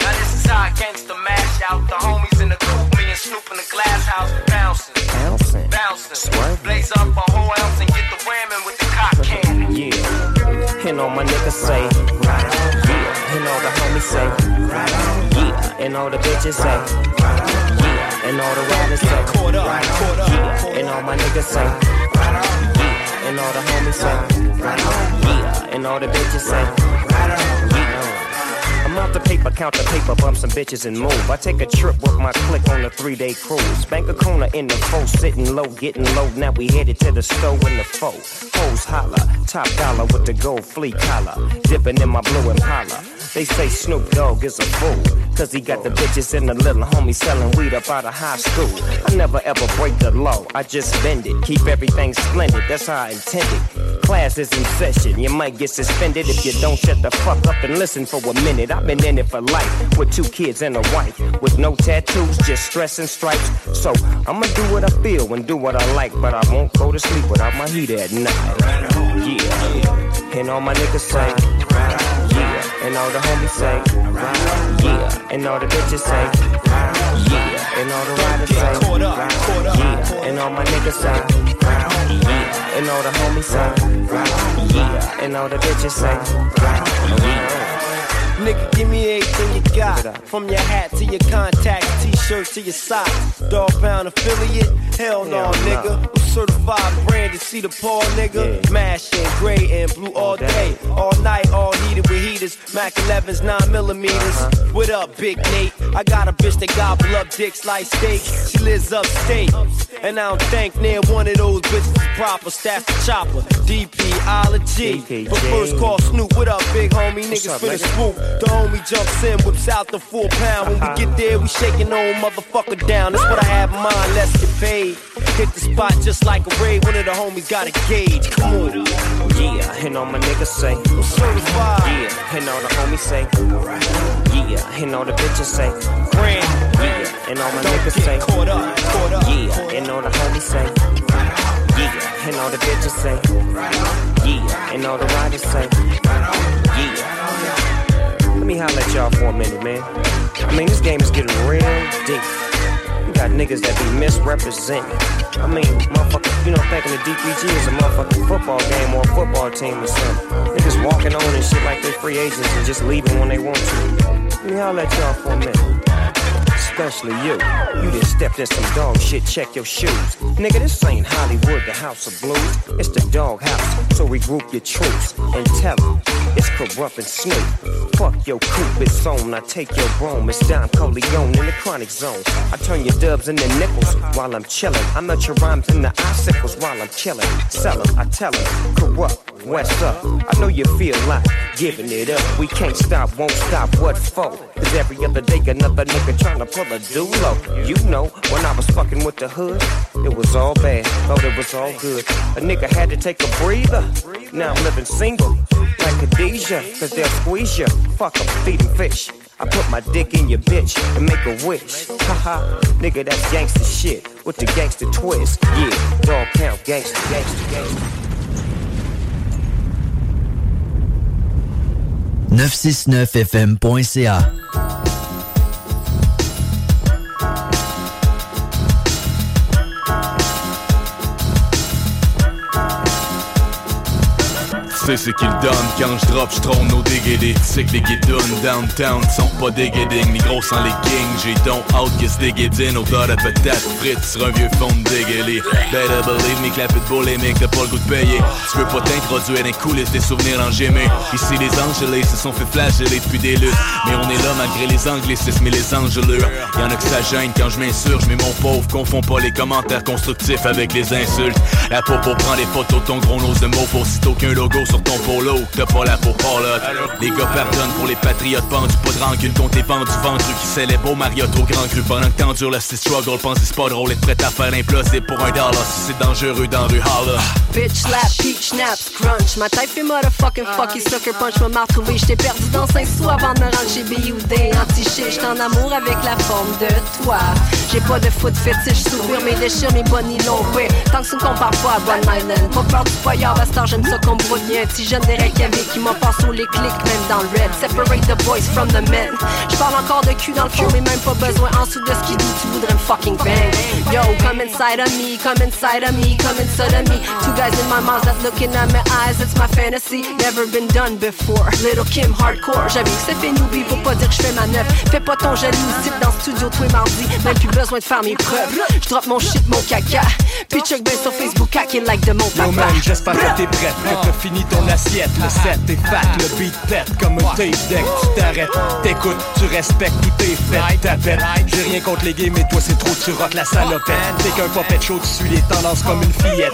Now this is how gangsta mash out. The homies in the me and Snoop in the glass house, bouncing, Bouncing. bouncing. Blaze up a And all my niggas say, yeah. And all the homies say, yeah. And all the bitches say, yeah. And all the riders say, yeah. And all my niggas say, yeah. And all the homies say, yeah. And all the bitches say, yeah. I'm the paper, count the paper, bump some bitches and move. I take a trip with my clique on a three day cruise. Bank a corner in the foe, sitting low, getting low. Now we headed to the store in the foe. Hoes holla, top dollar with the gold flea collar. Dipping in my blue Impala. They say Snoop Dogg is a fool. Cause he got the bitches and the little homie selling weed up out of high school. I never ever break the law, I just bend it. Keep everything splendid, that's how I intended. Class is in session, you might get suspended if you don't shut the fuck up and listen for a minute. I've been in it for life, with two kids and a wife. With no tattoos, just stress and stripes. So I'ma do what I feel and do what I like, but I won't go to sleep without my heater at night. Yeah, and all my niggas say, and all the homies say, yeah, and all the bitches say, yeah, and all the riders say, yeah, and all my niggas say, yeah, and all the homies say, yeah, and all the bitches say, yeah. Nigga, give me everything you got. From your hat to your contacts, t-shirt to your socks. Dog pound affiliate? Hell no, nigga. I'm certified branded, see the Paul nigga. Mashing gray and blue all day, all night, all heated with heaters. Mac 11s, 9 millimeters. Uh-huh. What up, Big Nate? I got a bitch that gobble up dicks like steak. She lives upstate. And I don't think near one of those bitches is proper. Staff the chopper, DPology. But first call Snoop, what up, big homie? Niggas finna nigga? swoop. The homie jumps in, whips out the full pound. When we get there, we shaking old motherfucker down. That's what I have in mind, let's get paid. Hit the spot just like a raid. One of the homies got a gauge. Come on. Yeah, and all my niggas say, I'm certified. yeah, and all the homies say, yeah, and all the bitches say, Grand. yeah, and all my niggas say, Caught up, caught up. yeah, and all the homies say, yeah, and all the bitches say, yeah, and all the riders say, yeah. Let me holler at y'all for a minute, man. I mean, this game is getting real deep. You got niggas that be misrepresenting. I mean, motherfucker, you know, thinking the DPG is a motherfucking football game or a football team or something. Niggas walking on and shit like they free agents and just leaving when they want to. Let me holler at y'all for a minute. Especially you. You just stepped in some dog shit, check your shoes. Nigga, this ain't Hollywood, the house of blues. It's the dog house. So regroup your troops and tell them it's Kurupt and snoop. Fuck your coupe, it's on. I take your brome. It's Don Corleone in the chronic zone. I turn your dubs into nickels while I'm chillin'. I melt your rhymes into icicles while I'm chillin'. Sell 'em, I tell 'em, Kurupt, what's up? Uh, I know you feel like giving it up. We can't stop, won't stop, what for? Cause every other day another nigga trying to pull a dulo. You know, when I was fucking with the hood, it was all bad, thought it was all good. A nigga had to take a breather. Now I'm living single, like Khadijah, cause they'll squeeze you. Fuck 'em, feed fish. I put my dick in your bitch and make a wish. Haha, nigga, that's gangster shit with the gangster twist. Yeah, dog count, gangster, gangster, gangster. 969fm.ca. sais c'est qu'il donne. Quand je drop, je trône Tu sais que les guédounes downtown sont pas des guédings Ni gros sans les kings J'ai donc out que ce déguédine Odeur de patate frite sur un vieux fond de dégueulé. Better believe me que la pitbull les mecs t'as pas le goût de payer. Tu veux pas t'introduire dans les coulisses des souvenirs en gémé Ici les angelés se sont fait flageller depuis des luttes. Mais on est là malgré les anglicismes et les engelures Y'en a que ça gêne quand je m'insurge Mais mon pauvre confonds pas les commentaires constructifs avec les insultes. La peau pour prendre des photos ton gros nose de mots Aussitôt qu'un logo sur ton polo T'as pas la peau parlotte Les gars pardonnent pour les patriotes pendus Pas de rancune contre les vendus ventrus Qui célèbrent au Marriott au grand cru Pendant que t'endures le style struggle Pense c'est pas drôle Être prêt à faire l'imploser pour un dollar Si c'est dangereux dans rue holla Bitch slap, peach snaps, crunch. Ma taille fait motherfucking fucky sucker punch. Me m'a retrouvé, j't'ai perdu dans 5 sous avant de me rendre chez BUD. Anti-shit, j't'en en amour avec la forme de toi. J'ai pas de foot fétiche, sourire mes déchires, mes bonnies longs, ouais. Tant que ça ne compare pas à Bonne Island. Pas peur du foyer, bastard, j'aime ça qu'on broute Petit jeune des Reykjavik qui m'en passe sur les clics, même dans le red. Separate the boys from the men. J'parle encore de cul dans le fond, mais même pas besoin en dessous de ce qui dit, tu voudrais me fucking bang. Yo, come inside of me, come inside of me, come inside of me. Two guys in my mouth that looking at my eyes, it's my fantasy. Never been done before. Little Kim hardcore, j'avoue que c'est fait newbie, faut pas dire que je fais ma neuf. Fais pas ton jaloux, type dans le studio tous les mardis. Même plus besoin de faire mes preuves. Je drop mon shit, mon caca. Puis check ben sur Facebook, hack like de mon Yo papa. man, j'espère que t'es prête, que t'as fini ton assiette. Le set est fat, le beat pète comme un tape deck. Tu t'arrêtes, t'écoutes, tu respectes, tout est fait, t'appelles J'ai rien contre les gays, mais toi c'est trop, tu rock la salopette T'es qu'un popette chaud, tu suis les tendances comme une fillette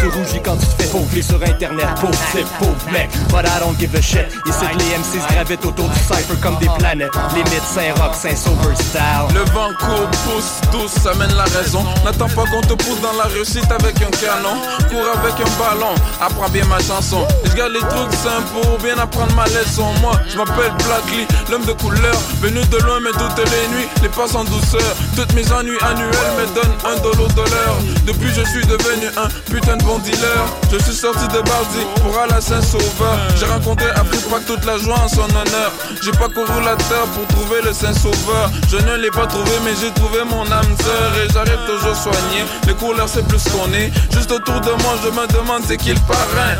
tu rougis quand tu te fais pauvrer sur internet Pauvre type, pauvre mec, but I don't give a shit Ici les MCs gravitent autour du cypher comme des planètes Limite Saint-Roch, Saint-Sauveur style Le vent court, pousse, douce, ça mène la raison. N'attends pas qu'on te pousse dans la réussite avec un canon. Cours avec un ballon, apprends bien ma chanson. Je garde les trucs simples pour bien apprendre ma leçon. Moi, je m'appelle Blackly, l'homme de couleur. Venu de loin, mais toutes les nuits, les passes en douceur. Toutes mes ennuis annuels me donnent un dollar de l'heure. Depuis, je suis devenu un putain de Je suis sorti de Bardi pour aller à Saint-Sauveur. J'ai rencontré Afrique toute la joie en son honneur. J'ai pas couru la terre pour trouver le Saint-Sauveur. Je ne l'ai pas trouvé, mais j'ai trouvé mon âme sœur. Et j'arrive toujours soigné. Les couleurs, c'est plus qu'on est. Juste autour de moi, je me demande c'est qui le parrain?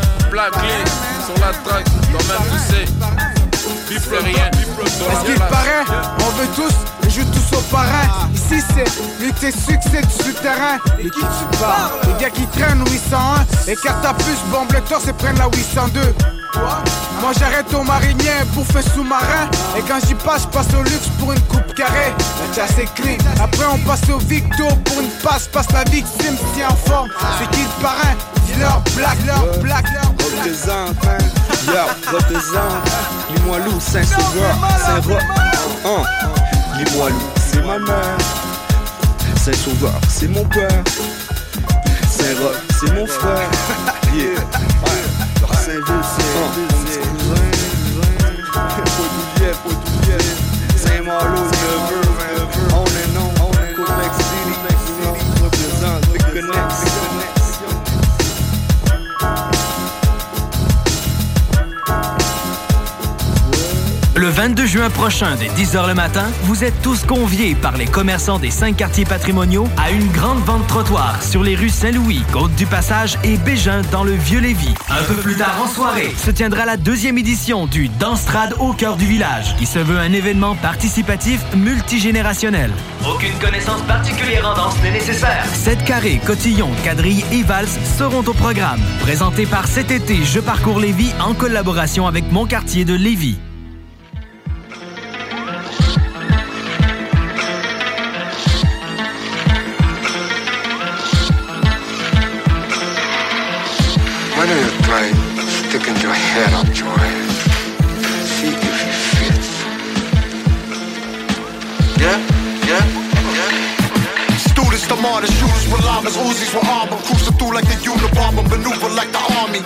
Sur la track, toi-même tu sais. Est-ce qu'il paraît On veut tous, mais joue tous au parrain. Ici c'est lutter succès du souterrain. Et qui tu parles? Les gars qui traînent 801. Et puce, bombe le torse et prennent la 802. Moi j'arrête au marinier, bouffe un sous-marin. Et quand j'y passe, je passe au luxe pour une coupe carrée. La chasse est clean, après on passe au victo Pour une passe, passe la victime si en forme. C'est qui le parrain? Black, leur black, leur. black Représente, hein. Yo, représente. Limoilou, Saint-Sauveur, Saint-Roch. Hein? Limoilou, c'est ma mère. Saint-Sauveur, c'est mon père. Saint-Roch, c'est mon frère. Yeah. Saint-Ville, c'est Poitoulier. Saint-Malo, Le 22 juin prochain, dès 10h le matin, vous êtes tous conviés par les commerçants des cinq quartiers patrimoniaux à une grande vente trottoir sur les rues Saint-Louis, Côte-du-Passage et Bégin dans le Vieux-Lévis. Un peu plus tard en soirée, se tiendra la deuxième édition du Danstrad au cœur du village, qui se veut un événement participatif multigénérationnel. Aucune connaissance particulière en danse n'est nécessaire. 7 carrés, cotillons, quadrilles et valses seront au programme. Présenté par cet été Je parcours Lévis en collaboration avec mon quartier de Lévis. Llamas, Uzis with armor, cruising through like the Unabomber, maneuver like the army.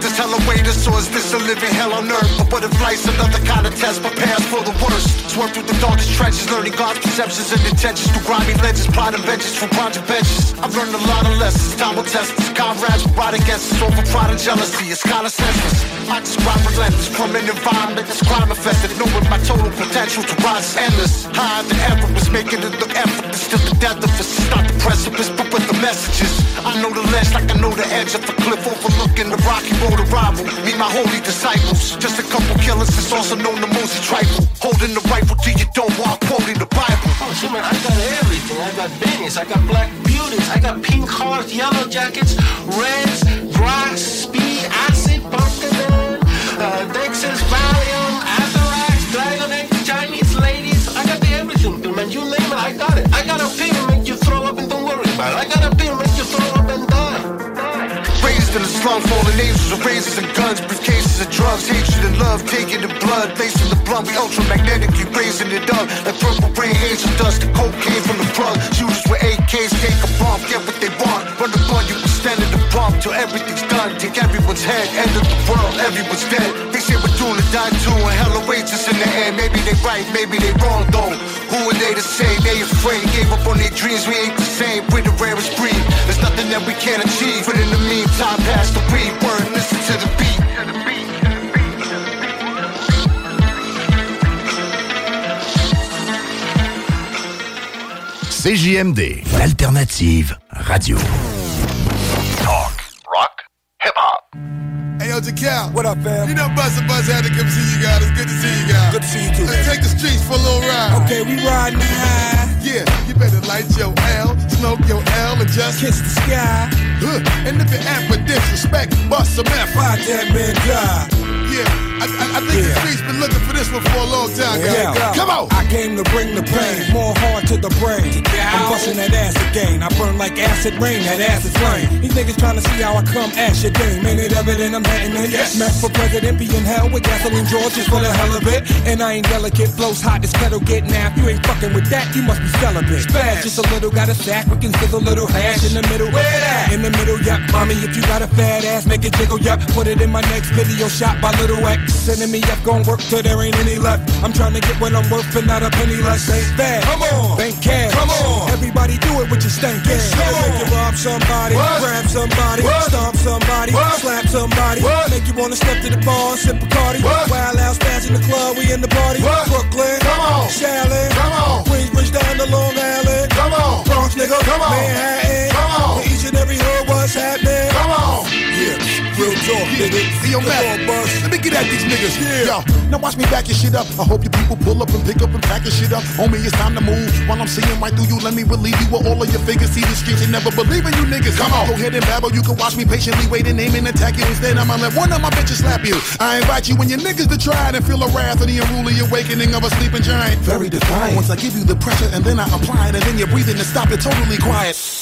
This hell away, this or is this a living hell on earth? But what if life's another kind of test, prepares for the worst? Swerve through the darkest trenches, learning God's perceptions and intentions through grimy legends, plotting benches from project benches. I've learned a lot of lessons, time will test. Comrades will ride against us over pride and jealousy. It's kind of senseless. I describe relentless from an environment that's crime infested, knowing my total potential to rise is endless. Higher than ever was making it look effortless. Still the death of us. It's not the precipice, but with the messages. I know the ledge like I know the edge of the cliff overlooking the rocky road of rival. my holy disciples. Just a couple killers that's also known to Mosey Trifle. Holding the rifle till you don't while quoting the Bible. Oh, see, man, I got everything. I got Benny's, I got black beauties, I got pink hearts, yellow jackets, reds, grass, speed, acid, pumpkin, uh, Valium, Atarax, Dragon Chinese ladies. I got the everything, man. You name it, I got it. I got a pill make you throw up and don't worry about it. I got a pill make you throw up and die. Raised in the slum, fallen angels with razors and guns, briefcases of drugs, hatred and love, taking the blood, lacing the blunt, we ultramagnetically raising it up, like purple rain, angel dust, the cocaine from the plug, shooters with AKs, take a bomb, get what they want, run the bun, you extended the bump till everything's done, take everyone's head, end of the world, everyone's dead, they say we're doing to die too, and hell awaits us in the end, maybe they right, maybe they wrong though, who are they to say, they afraid, gave up on their dreams, we ain't the same, we're the rarest breed, there's nothing that we can't achieve, but in the meantime, pass the weed, word, listen to the beat. CJMD, l'alternative radio. Jacal. What up, fam? You know and Buzz had to come see you guys. It's good to see you guys. Good to see you too. Let's take the streets for a little ride. Okay, we riding high. Yeah, you better light your L, smoke your L, and just kiss the sky. Huh. And if you're at for disrespect, bust some F. Fight that man die. Yeah, I, I, I think the streets been looking for this one for a long time, guys. Come on. I came to bring the pain, more hard to the brain. I'm busting that ass again. I burn like acid rain, that ass is flame. These niggas trying to see how I come ash your game. Ain't it evident I'm heading in? Yes. Mess for president, be in hell with gasoline George just for the hell of it. And I ain't delicate, flows hot, this kettle get napped. You ain't fucking with that, you must be celibate. Spaz, just a little, got a sack, we can sizzle a little hash in the middle. Where that? In the middle, yep. Mommy, if you got a fat ass, make it jiggle, yep. Put it in my next video shot by Little X. Sending me up, gon' work till there ain't any left. I'm trying to get what I'm worth and not a penny less. Ain't fair. Come on. Bank cash. Come on. Everybody do it with your stank ass. Make you rob somebody, grab somebody, stomp somebody, slap somebody. Make you wanna step to the bar, sip Bacardi. Wild out, spaz in the club, we in the party. Brooklyn. Come on. Shaolin. Come on. Queensbridge down to Long Island. Come on. Bronx nigga. Come on. Manhattan. Come on. Each and every hood, what's happening? Come on. Yeah, real talk, nigga. See, yo, Matt, let me get at these niggas. Yo, now watch me back your shit up. I hope you people pull up and pick up and pack your shit up. Homie, it's time to move. While I'm seeing right through you, let me relieve you with all of your figures. See the streets and never believe in you niggas. Come on, go ahead and babble. You can watch me patiently wait and aim and attack you. Instead, I'ma let one of my bitches slap you. I invite you and your niggas to try it and feel the wrath of the unruly awakening of a sleeping giant. Very defiant. Once I give you the pressure and then I apply it and then you're breathing and stop it totally quiet.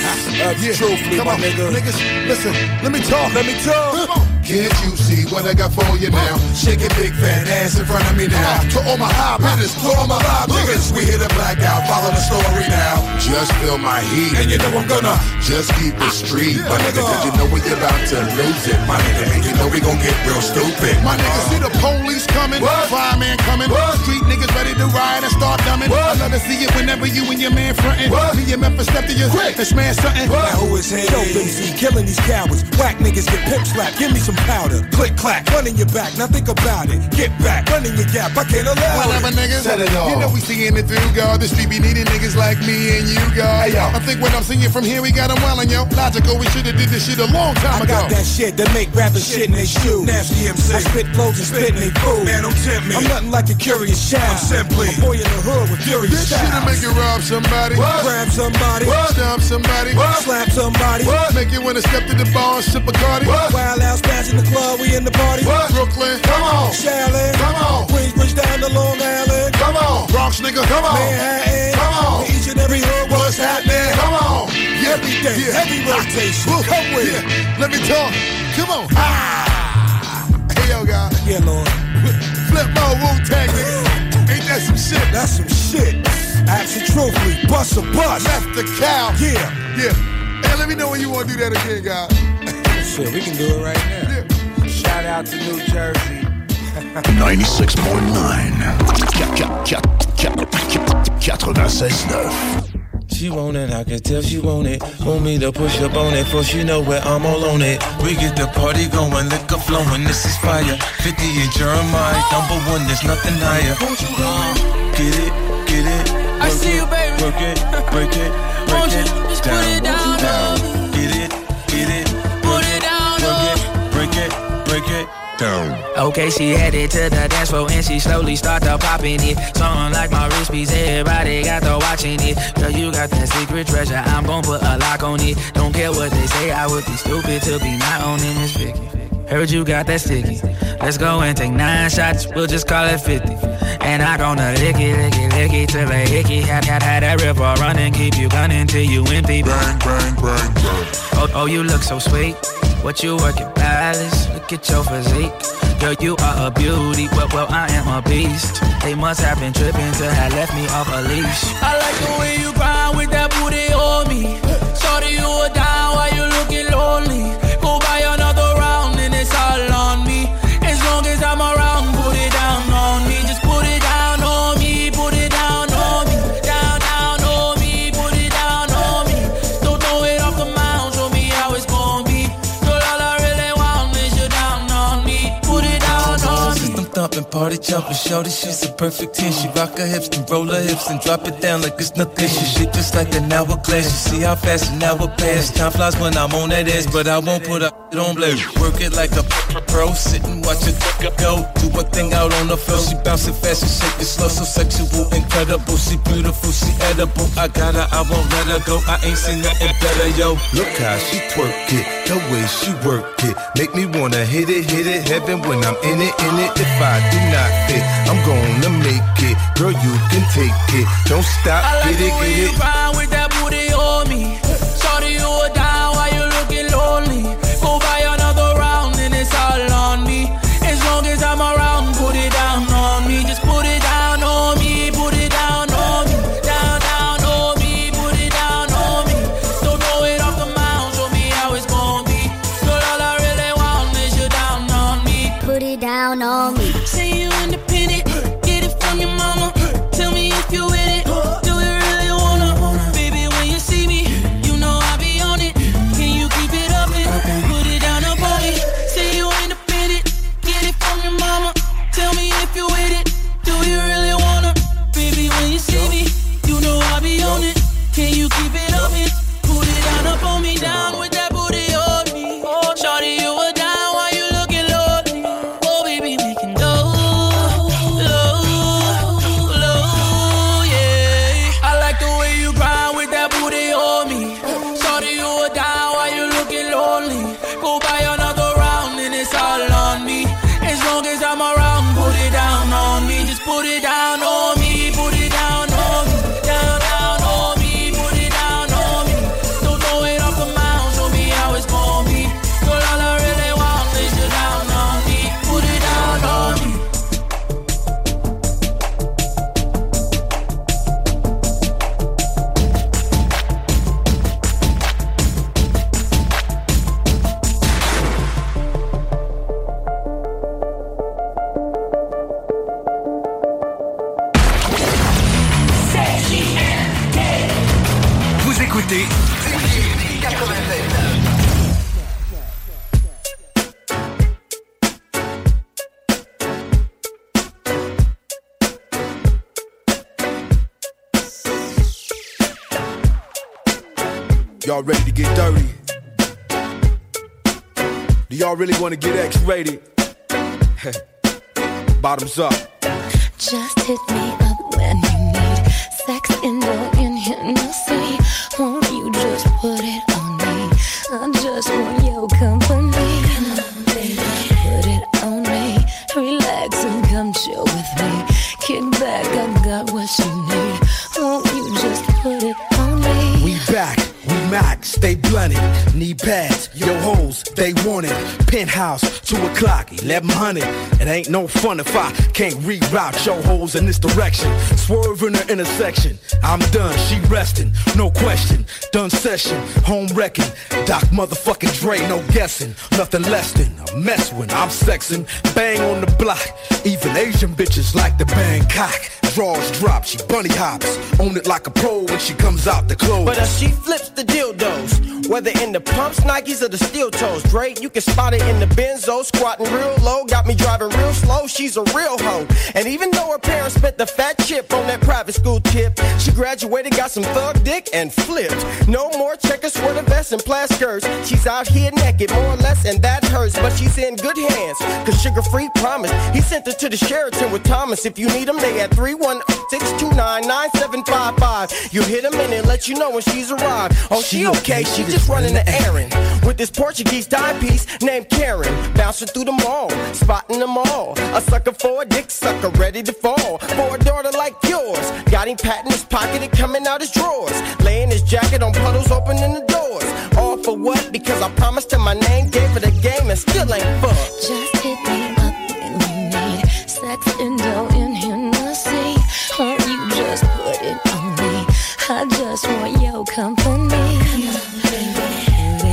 That's truthfully, Come my on, nigga. Niggas, listen, let me talk. Let me talk. Can't you see what I got for you now? Shake your big fat ass in front of me now. To all my high hitters, to all my live niggas, we hit a blackout. Follow the story now. Just feel my heat, and you know I'm gonna just keep it ah, street, my nigga. Cause you know we about to lose it, my nigga. And you know we gon' get real stupid, my nigga. Ah. See the police coming, fireman coming, street niggas ready to ride and start dumbing. I love to see it whenever you and your man frontin'. Me and Memphis step to your quick and smash something. Now who is here? Dope MC, killing these cowards. Whack niggas get pimp slapped. Give me some powder. Click clack, run in your back. Now think about it. Get back, run in your gap. I can't allow Whatever, it. niggas. Set it off. You know we seeing it through, God. The street be needing niggas like me and you, God. I think when I'm singing from here, we got them wildin', yo. Logical, we should've did this shit a long time I ago. got that shit that make rappers shit in they shoes. Nasty MC. I spit flows and spit in they food. Man, don't tempt me. I'm nothing like a curious child. I'm simply a boy in the hood with furious This shit'll make you rob somebody, Grab somebody, stomp somebody, slap somebody, make you wanna step to the bar and sip Bacardi. Wild out, in the club, we in the party. Brooklyn, come on, Shaolin, come on, Queensbridge down to Long Island, come on, Bronx nigga, come on, Manhattan, come on, each and every hood, what's happening? come on, yeah, Every day, yeah. heavy rotation. Woo. Come with it. Yeah. Let me talk. Come on. Ah. Hey yo, guys. Yeah, Lord. Flip my Wu Tang, nigga. Ain't that some shit? That's some shit. Action truthfully, bust a bust. Left the cow. Yeah. Yeah. Hey, let me know when you want to do that again, guys. Shit, we can do it right now. Yeah. Shout Shout out to New Jersey. 96.9. She want it, I can tell she want it. Want me to push up on it, for she know where I'm all on it. We get the party going, liquor flowing, this is fire. 50 and Jeremih, number one, there's nothing higher. Uh, get it, get it. I see you, baby. Work it, break it, break Won't it. just put it down, down. Get it, get it. Put it down, Work it, break it, break it. Down. Okay, she headed to the dance floor and she slowly start to popping it. Something like my wrist piece, everybody got to watching it. Girl, you got that secret treasure, I'm gon' put a lock on it. Don't care what they say, I would be stupid to be not owning this Vicky. Heard you got that sticky. Let's go and take nine shots, we'll just call it 50. And I gonna lick it, lick it, lick it till they hickey. Had, had, had that river running, keep you gunning till you empty. Bang, bang, bang, bang. Oh, oh, you look so sweet. What you working, balance? Look at your physique. Girl, you are a beauty, well, well, I am a beast. They must have been tripping to have left me off a leash. I like the way you grind with that booty on me. Shorty, you are down while you looking lonely. Jumping, shorty, she's a perfect 10. She rock her hips and roll her hips and drop it down like it's nothing. She shit just like an hourglass. You see how fast an hour pass. Time flies when I'm on that ass, but I won't put a on blast. Work it like a pro, sit and watch it go. Do a thing out on the floor. She bouncing fast and shake it slow, so sexual, incredible. She beautiful, she edible. I got her, I won't let her go. I ain't seen nothing better, yo. Look how she twerk it, the way she work it. Make me wanna hit it, hit it, heaven when I'm in it, in it. If I do not fit, I'm gonna make it. Girl, you can take it. Don't stop, I like get it, get it. To get X-rated? Bottoms up. 1100. It ain't no fun if I can't reroute your hoes in this direction. Swerve in the intersection. I'm done, she resting, no question. Done session, home wrecking. Doc motherfucking Dre, no guessing. Nothing less than a mess when I'm sexing. Bang on the block. Even Asian bitches like the bang Draws drop, she bunny hops. Own it like a pro when she comes out the clothes. But she flips the dildos, whether in the pumps, Nikes, or the steel toes. Great, you can spot it in the Benzo, squatting real low, got me driving real slow. She's a real hoe, and even though her parents spent the fat chip on that private school tip, she graduated, got some thug dick, and flipped. No more checkers, sweater vests, and plaid skirts. She's out here naked, more or less, and that hurts. But she's in good hands, cause Suga Free promised. He sent her to the Sheraton with Thomas. If you need him, they at 316299755. You hit him and it let you know when she's arrived. Oh, she okay, she just running the errand. With this Portuguese timepiece named Karen. Bouncing through the mall, spotting them all. A sucker for a dick sucker, ready to fall. For a daughter like yours. Got him patting his pocket and coming out his drawers. Laying his jacket on puddles, opening the doors. All for what? Because I promised her my name, gave her the game, and still ain't fucked. Just hit me up when you need sex and dough on me? I just want your company. Put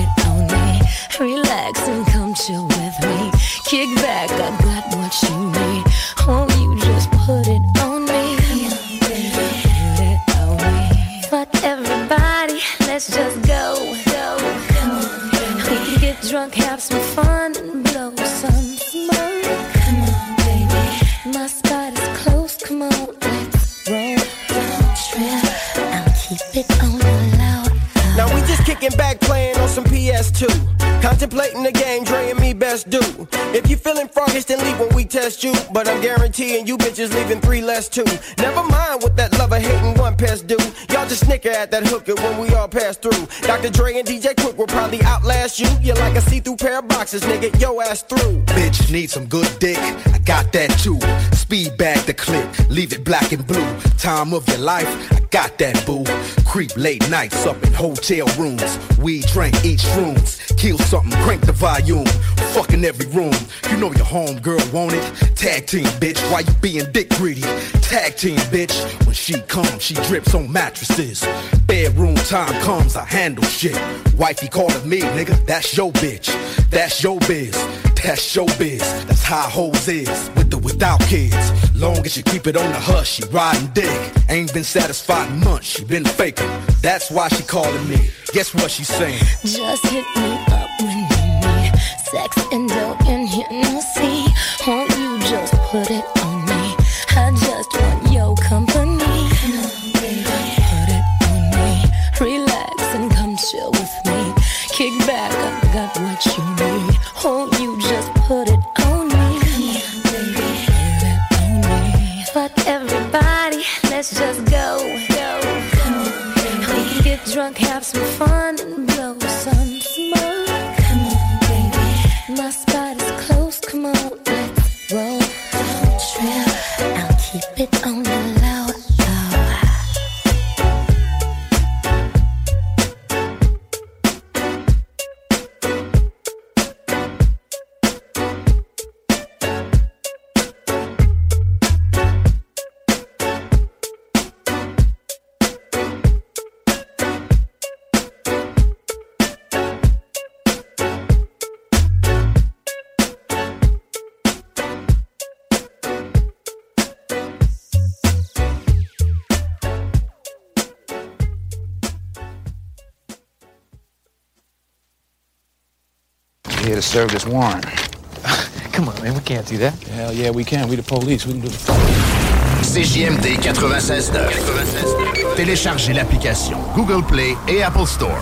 it on me. Relax and come chill with me. Kick back, I got what you need. Won't you just put it on me? Put it on me. Fuck everybody, let's just go. Go. We can get drunk, have some fun, Now we just kicking back, playing on some PS2. Contemplating the game, Dre do. If you feeling froggish, then leave when we test you. But I'm guaranteeing you bitches leaving three less too. Never mind what that lover hating one pest do. Y'all just snicker at that hooker when we all pass through. Dr. Dre and DJ Quik will probably outlast you. You're like a see-through pair of boxes, nigga. Yo ass through. Bitch need some good dick, I got that too. Speed bag the clip, leave it black and blue. Time of your life, I got that boo. Creep late nights up in hotel rooms. We drink, each shrooms. Kill something, crank the volume. Fucking every room. You know your homegirl want it. Tag team, bitch. Why you being dick greedy? Tag team, bitch. When she comes, she drips on mattresses. Bedroom time comes, I handle shit. Wifey calling me, nigga. That's your bitch. That's your biz. That's your biz. That's how hoes is. With or without kids. Long as you keep it on the hush, she riding dick. Ain't been satisfied in months, she been faking. That's why she calling me. Guess what she saying? Just hit me up sex and in Hennessy. Won't you just put it on me? I just want your company. Put it on me. Relax and come chill with me. Kick back, I got what you need. Won't you just put it on me? Put it on me. Fuck everybody, let's just go. Go. We can get drunk, have some fun, Here to serve this warrant. Come on, man, we can't do that. Hell yeah, we can. We the police. We can do the CJMD 96.9. Téléchargez l'application Google Play et Apple Store.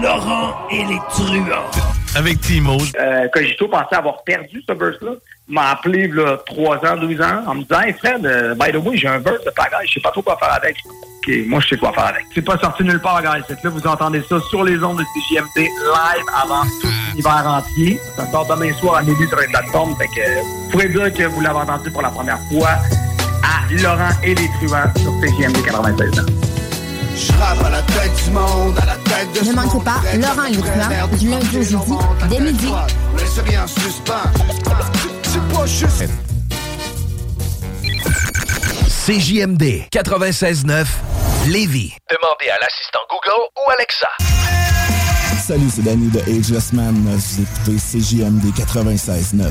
Laurent et les truands. Avec Timo. Euh, Cogito pensait avoir perdu ce verse-là. Il m'a appelé là, 3 ans, 12 ans, en me disant Hey Fred, euh, by the way, j'ai un verse de pagaille, je sais pas trop quoi faire avec. OK, moi je sais quoi faire avec. C'est pas sorti nulle part, guys. Fait là, vous entendez ça sur les ondes de CJMT live avant tout l'hiver entier. Ça sort demain soir à midi sur les plateformes. Fait que vous pourrez dire que vous l'avez entendu pour la première fois à Laurent et les truands sur CJMT 96 ans. Je rappe à la tête du monde, à la tête de Ne manquez pas Laurent et Lieutenant, du lundi au jeudi, dès midi. Laisse rien en suspens. C'est pas juste. CJMD 96.9 Lévis. Demandez à l'assistant Google ou Alexa. Salut, c'est Danny de Ageless Man. Vous écoutez CJMD 96.9.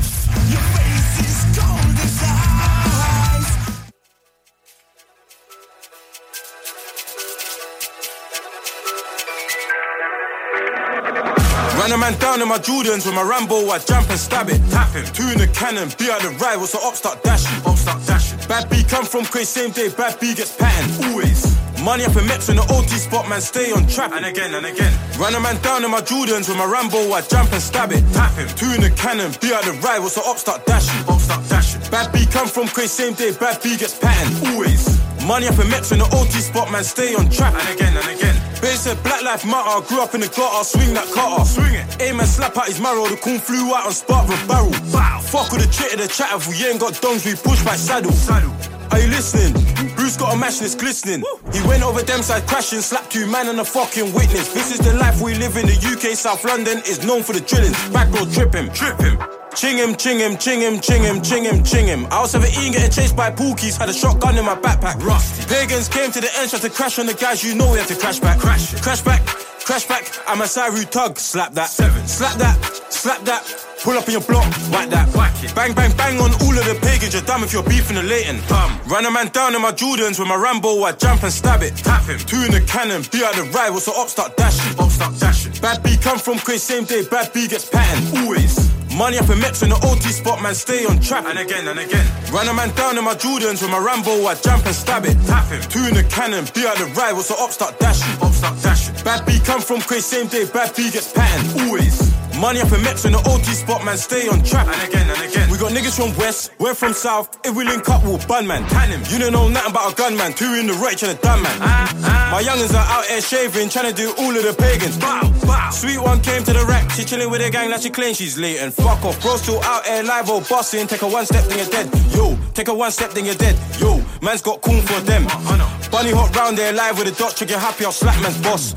Ran a man down in my Jordans with my Rambo, I jump and stab it. Tap him. Two in the cannon, be out the ride, what's the up start dashing? Up start dashing. Bad B come from crazy same day, bad B gets patterned. Always. Money up in Mex in the OT spot, man, stay on trap. And again, and again. Run a man down in my Jordans with my Rambo, I jump and stab it. Tap him. Two in the cannon, be out the ride, what's the up start dashing? Up start dashing. Bad B come from crazy same day, bad B gets patterned. Always. Money up in Mex in the OT spot, man, stay on track. And again, and again. Bitch said Black Life Matter, grew up in the gutter, swing that cutter. Swing it. Aim and slap out his marrow, the coon flew out and spark with barrel. Bow. Fuck with the chitter, the chat, if we ain't got dongs, we push by saddle. Saddle. Are you listening? Bruce got a match that's glistening. He went over them side crashing, slapped two man and a fucking witness. This is the life we live in. The UK, South London is known for the drillings. Back road trip him, trip him. Ching him, ching him, ching him, ching him, ching him, ching him. I was 17 getting chased by pookies, had a shotgun in my backpack. Rusty. Pagans came to the end, tried to crash on the guys, you know we had to crash back. Crash, crash back, crash back. I'm a Saru tug, slap that. Seven. Slap that, slap that. Pull up in your block, whack that. Whack it. Bang, bang, bang on all of the pagans, you're dumb if you're beefing the Leighton. Bum. Run a man down in my Jordans with my Rambo, I jump and stab it. Tap him. Two in the cannon, be out the ride, what's the up start dashing? Up start dashing. Bad B come from crazy same day, bad B gets patterned. Always. Money up in Mex in the OT spot, man, stay on track. And again, and again. Run a man down in my Jordans with my Rambo, I jump and stab it. Tap him. Two in the cannon, be out the ride, what's the up start dashing? Up start dashing. Bad B come from crazy same day, bad B gets patterned. Always. Money up in Mex in the OT spot, man, stay on trap. And again, and again. We got niggas from West, we're from South. If we link up, we'll bun man. Tan him. You don't know nothing about a gun, man. Two in the right, to done man. Ah, ah. My youngins are out here shaving, trying to do all of the pagans. Bow, bow. Sweet one came to the rack, she chilling with her gang like she claims she's late. And fuck off, bro, still out here live or bossing. Take a one step, then you're dead. Yo, take a one step, then you're dead. Yo, man's got coon for them. Oh, oh, Bunny hot round there live with a dot, trigger happy, I'll slap man's boss.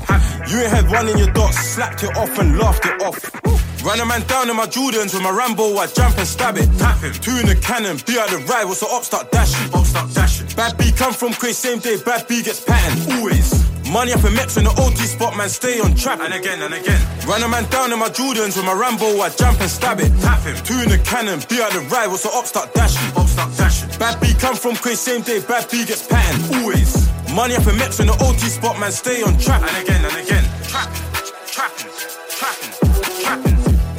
You ain't had one in your dots, slapped it off and laughed it off. Run a man down in my Jordans with my Rambo, I jump and stab it. Tap him. Two in the cannon, be out the ride, what's the up start dashing? Up start dashing. Bad B come from crazy same day, bad B gets patterned. Always. Money up in Mex in the OT spot, man, stay on trap. And again, and again. Run a man down in my Jordans with my Rambo, I jump and stab it. Tap him. Two in the cannon, be out the ride, what's the up start dashing? Up start dashing. Bad B come from crazy same day, bad B gets patterned. Always. Money up in Mex in the OT spot, man, stay on trap. And again, and again. Trapping,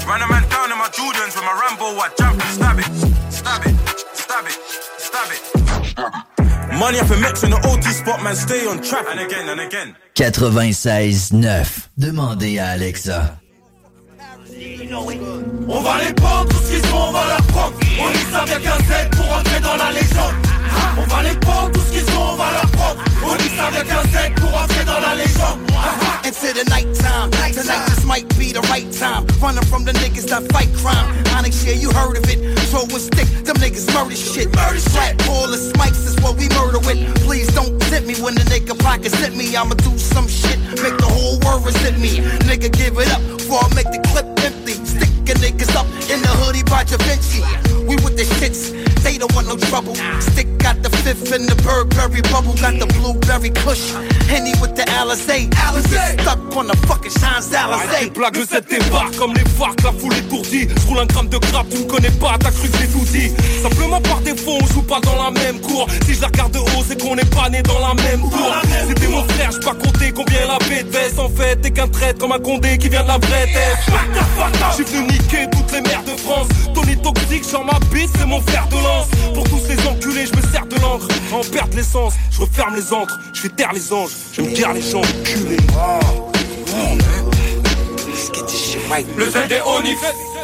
Run a man down in my Jordans with my Rambo, I jump and stab it, stab it, stab it, stab it. Money up in Mex in the OT spot, man, stay on trap. And again, and again. 96.9. Demandez à Alexa. On va les prendre, tout ce qu'ils sont, on va leur prendre On ça vient qu'un Z pour entrer dans la légende On va les prendre, tout ce qu'ils sont, on va leur prendre On ça vient qu'un Z pour entrer dans la légende Into the nighttime. Tonight this might be the right time. Running from the niggas that fight crime. Onyx, yeah, you heard of it. Throw a stick, them niggas murder shit. Murder Flat ball of smikes is what we murder with. Please don't zip me when the nigga pockets hit me. I'ma do some shit, make the whole world resent me. Nigga, give it up before I make the clip empty. Sticking niggas up in the hoodie by Da Vinci. We with the shits, they don't want no trouble. Stick got the fifth in the Burberry bubble, got the blueberry kush. Henny with the Alizé. Alizé. Stuck on the fucking Champs Alizé. Blague le 7 débarque comme les farcs, la foule étourdie Je roule un gramme de grappe, tu me connais pas, t'as cru que j'ai tout dit Simplement par défaut, on joue pas dans la même cour Si je la regarde de haut, c'est qu'on n'est pas né dans la même cour C'était mon frère, j'ai pas compté combien la paix baisse En fait, t'es qu'un traître comme un condé qui vient de la vraie tête J'suis venu niquer toutes les mères de France. Tony toxique, sur ma bite, c'est mon fer de lance. Pour tous ces enculés, je me sers de l'encre. En perte l'essence, je referme les encres. Je fais taire les anges, je me garde les gens culés Le Z est onif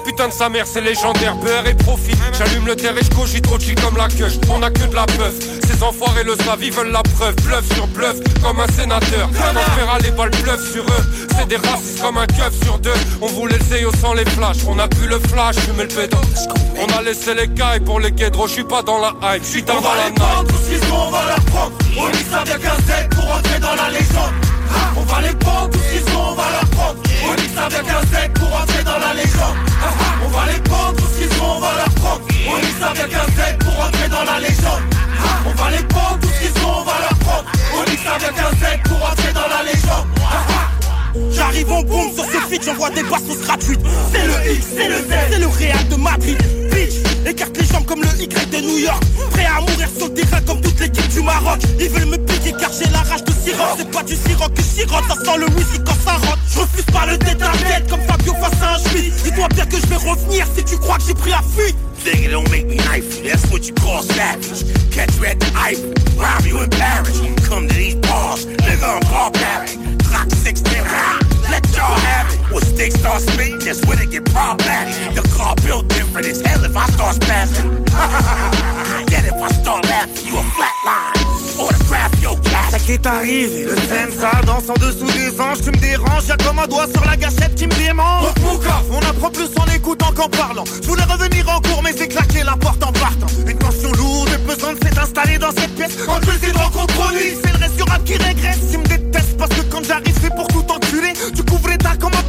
Putain de sa mère, c'est légendaire, beurre et profit. J'allume le terre et je cogite OG comme la queue. On a que de la bœuf. Ces enfoirés le savent, ils veulent la preuve. Bluff sur bluff, comme un sénateur. On verra les balles bluff sur eux. C'est des racistes comme un keuf sur deux. On voulait le au sans les flashs. On a pu le flash, fumer le pédo. On a laissé les cailles pour les guédros. Je suis pas dans la hype, je suis dans, la night. Tout ce qu'ils ont, on va leur prendre. On y savait qu'un pour entrer dans la légende. On va les prendre, tout ce qu'ils ont, on va leur prendre. On y savait qu'un pour entrer dans la légende. On va les prendre, tout ce qu'ils ont, on va leur prendre. On est avec un Z pour entrer dans la légende. On va les prendre, tout ce qu'ils ont, on va leur prendre. On est avec un Z pour entrer dans la légende. J'arrive en bombe sur ce feat, j'envoie des basses gratuites C'est le X, c'est le Z, c'est le Real de Madrid. Y de New York. Prêt à mourir sur le terrain comme toute l'équipe du Maroc. Ils veulent me piquer car j'ai la rage de sirop. C'est pas du sirop que sirote, ça sent le whisky quand ça rentre. Je refuse pas le tête à tête comme Fabio face à un schmitt. Dis-toi bien que je vais revenir si tu crois que j'ai pris la fuite. Nigga, don't make me knife you. That's what you call savage. Catch you at the Eiffel, rob you in Paris. Come to these bars, nigga, I'm barbaric. Clock 16, ah, let y'all have it. When sticks start spitting, that's when it get problematic. The car built different as hell if I start spazzing. Yet if I start laughing, you a flatline. Ça qui est arrivé, le ça danse en dessous des anges, tu me déranges, y'a comme un doigt sur la gâchette qui me démange. On apprend plus en écoutant qu'en parlant. Je voulais revenir en cours, mais j'ai claqué la porte en partant. Une tension lourde et pesante s'est installée dans cette pièce. Quand je les ai compromis, c'est le reste du rap qui régresse. Ils me détestent parce que quand j'arrive, c'est pour tout enculer.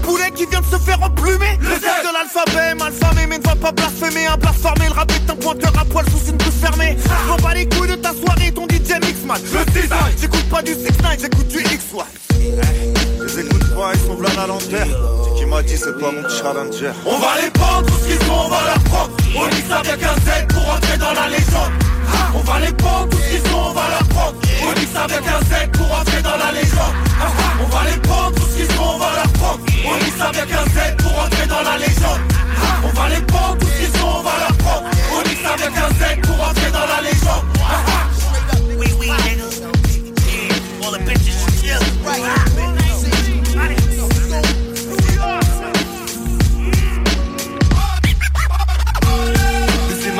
Poulet qui vient de se faire emplumer. Le Z de l'alphabet, malfamé, mais ne va pas blasphémer. Un blasphémé, le rap est un pointeur à poil sous une bouche fermée. M'en bats les couilles de ta soirée, ton DJ mix man. Le design, j'écoute pas du 6 9 j'écoute du X1. Les écoute pas, ils sont blancs à l'envers. C'est qui m'a dit, c'est pas mon challenger. On va les prendre, tout ce qu'ils sont, on va leur prendre. On ça avec un Z pour entrer dans la légende. On va les prendre, tout ce qu'ils sont, on va leur prendre. On ça avec un Z pour entrer dans la légende. On va les prendre, on va leur prendre. On ça avec un Z pour entrer dans la légende. On va les prendre, tout ce qu'ils sont, on va leur prendre. On ça avec un Z pour entrer dans la légende. Oui, oui, nigga. All the bitches. Right.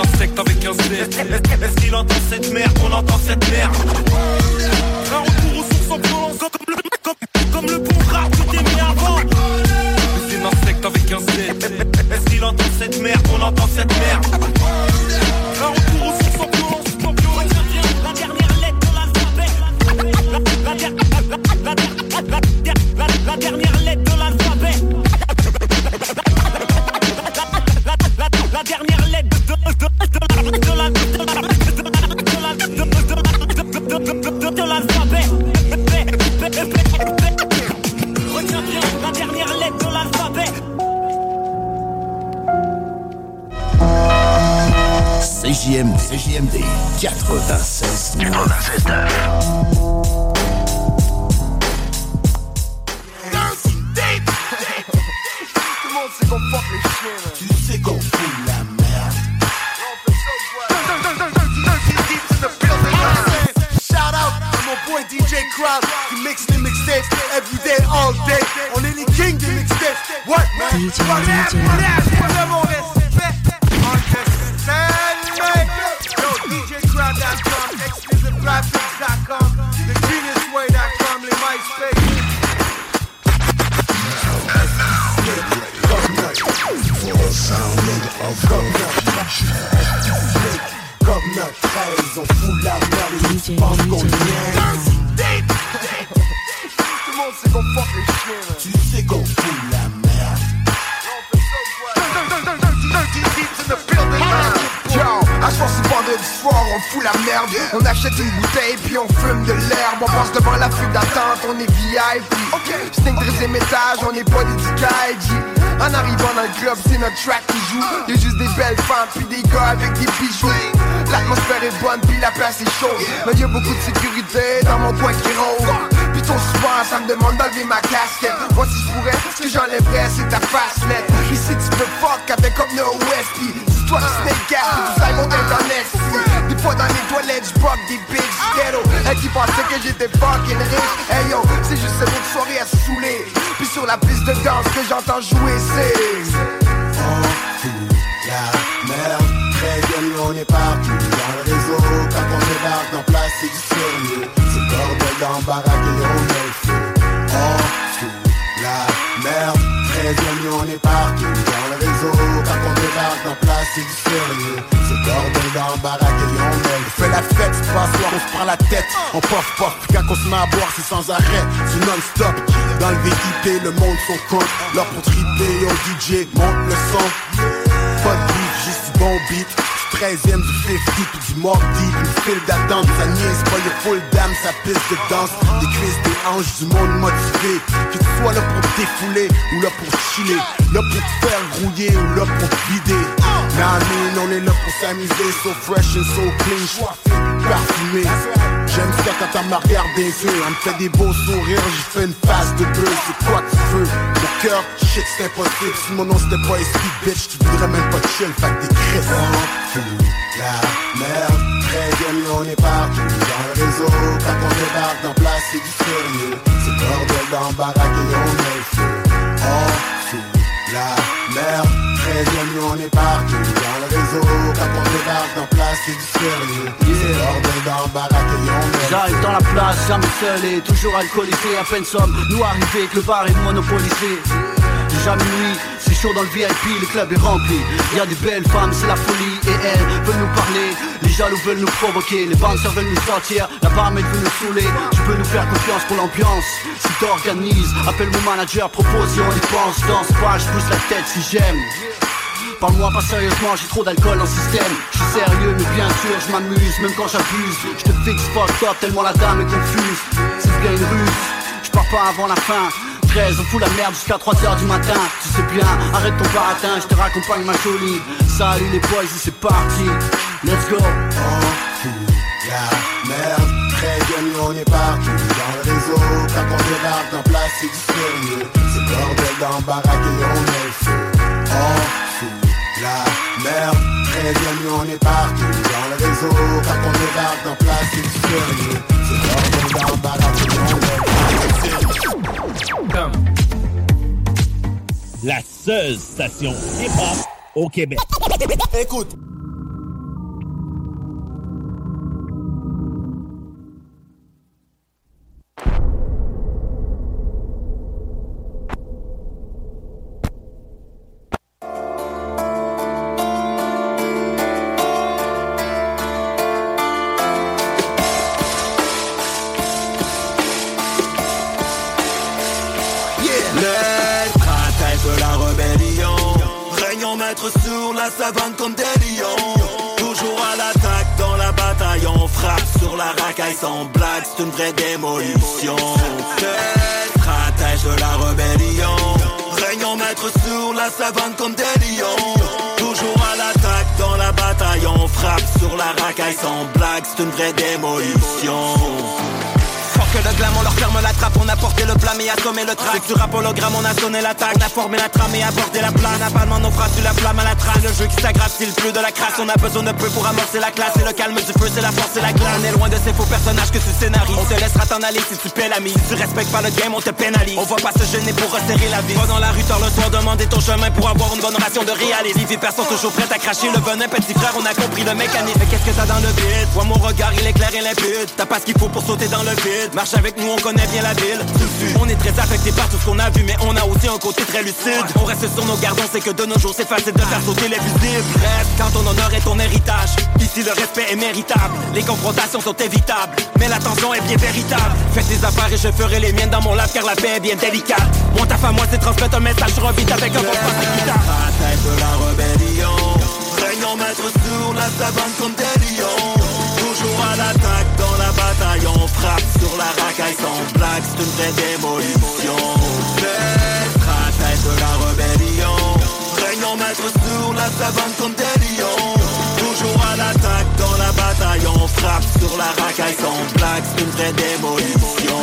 Insectes avec un Z. Est-ce qu'il entend cette merde? On entend cette merde. Un retour aux sources en violence comme le, comme, comme le bon entend cette merde. CJMD, CJMD 96 96 Tout le monde sait qu'on fuck les chiens, man. Tu sais qu'on fout la merde. Shout out à mon boy DJ Crowd qui mixe les mixtapes every day, all day. On est les kings des mixtapes. What, man? DJ, What up, DJ. what up, what up, mon On achète une bouteille puis on fume de l'herbe. On passe devant la file d'attente, on est VIP Sting 13 étage, on n'est pas des En arrivant dans le club, c'est notre track qui joue. Y'a juste des belles femmes puis des gars avec des bijoux. L'atmosphère est bonne puis la place est chaude. Mais y'a beaucoup de sécurité dans mon coin qui rôde. Puis ton soir, ça me demande d'enlever ma casquette. Moi si je pourrais, ce que j'enlèverais c'est ta face nette Puis si tu peux fuck avec comme No West Dis-toi que Snake que tout ça monte internet Des fois dans les toilettes, j'brock des bitches ghetto Elle qui pensait que j'étais fucking riche Hey yo, c'est juste une soirée à se saouler Puis sur la piste de danse que j'entends jouer c'est On fout la merde. Très bien, on est partout dans le réseau. Quand on débarque dans place, c'est du sérieux. C'est le bordel dans le baraque et on le feu. On fout la merde. Très bien, on est partout c'est du sérieux? C'est bordel dans le baraque on feu. fait la fête, c'est pas soir, on se prend la tête, on puff, puis quand on se met à boire, c'est sans arrêt, c'est non-stop. Dans le VIP, le monde son compte, là pour au DJ, monte le son. Pas de beat, juste du bon beat, 13ème du 50 puis du Deep Une file d'attente, ça niaise pas, y'a full d'âme, sa piste de danse. Des cuisses, des hanches, du monde motivé. Que tu sois là pour défouler ou là pour chiller. Là pour te faire grouiller ou là pour te vider Nah, man, on est là pour s'amuser. So fresh and so clean, j'suis parfumé. J'aime ça quand elle me regarde des yeux. Elle me fait des beaux sourires, j'ai fait une face de bleu. C'est quoi tu veux? Mon cœur, shit c'est impossible. Si mon nom c'était pas SP bitch Tu voudrais même pas chill, fait des cris fout la merde Très bien, on est partout. Dans le réseau Quand on débarque dans place, c'est du sérieux. C'est bordel dans baraque et on met le feu. On la merde On est partout. Dans le réseau Quand on débarque dans place, c'est du sérieux. C'est le bordel dans le baraque et on met le J'arrive dans la place, jamais seul et toujours alcoolisé À peine somme, nous arrivé que le bar est monopolisé. Minuit, c'est dans le VIP, le club est rempli. Y a des belles femmes, c'est la folie Et elles veulent nous parler, les jaloux veulent nous provoquer Les bouncers veulent nous sortir, la barmaid veut nous saouler. Tu peux nous faire confiance pour l'ambiance. Si t'organises, appelle mon manager, propose si on y Danse pas, je pousse la tête si j'aime. Parle-moi pas sérieusement, j'ai trop d'alcool le système. Je suis sérieux mais bien sûr je m'amuse Même quand j'abuse, je te fixe pas top Tellement la dame est confuse. C'est bien une ruse, je pars pas avant la fin 13, on fout la merde jusqu'à 3h du matin. Tu sais bien, arrête ton baratin, je te raccompagne ma jolie. Salut les boys, c'est parti. Let's go. La merde. Très bien, on est partout. Dans le réseau Quand on débarque dans place, c'est du sérieux. C'est bordel dans le baraque et on le feu On fout la merde 13e, nous on est parti dans le réseau Quand on débarque dans plastique sur C'est la seule station hip-hop au Québec. Écoute. Savane comme des lions. Toujours à l'attaque dans la bataille On frappe sur la racaille sans blague C'est une vraie démolition on a porté le plat mais assommé le track. Sur rap hologramme, on a sonné l'attaque, on a formé la trame et abordé la plane. Avalement nos phrases sur la flamme à la trace. Le jeu qui s'aggrave, le plus de la crasse. On a besoin de peu pour amorcer la classe. Et le calme du feu, c'est la force et la glace. On est loin de ces faux personnages que tu scénarises. On te laissera t'en aller si tu paies la mise. Tu respectes pas le game, on te pénalise. On va pas se gêner pour resserrer la vie. Va dans la rue tard le soir, demander ton chemin pour avoir une bonne ration de réalisme. Les personnes toujours prêtes à cracher le venin. Petit frère, on a compris le mécanisme. Mais qu'est-ce que t'as dans le vide? Vois mon regard, il est clair et limpide. T'as pas ce qu'il faut pour sauter dans le vide. Marche avec nous, on connaît bien la On est très affecté par tout ce qu'on a vu, mais on a aussi un côté très lucide. On reste sur nos gardons, c'est que de nos jours c'est facile de faire sauter les fusibles. Bref, quand ton honneur est ton héritage, ici le respect est méritable. Les confrontations sont évitables, mais la tension est bien véritable. Fais tes affaires et je ferai les miennes dans mon lave car la paix est bien délicate. Mon taf à moi c'est transmettre un message, je avec un sens équitable. De la rébellion Régnant maître sur la savane comme des lions à l'attaque. Dans la bataille On frappe sur la racaille sans blague. C'est une vraie démolition. Les stratèges de la rébellion. Régnant maître sur la savane comme des lions. Toujours à l'attaque dans la bataille On frappe sur la racaille sans blague. C'est une vraie démolition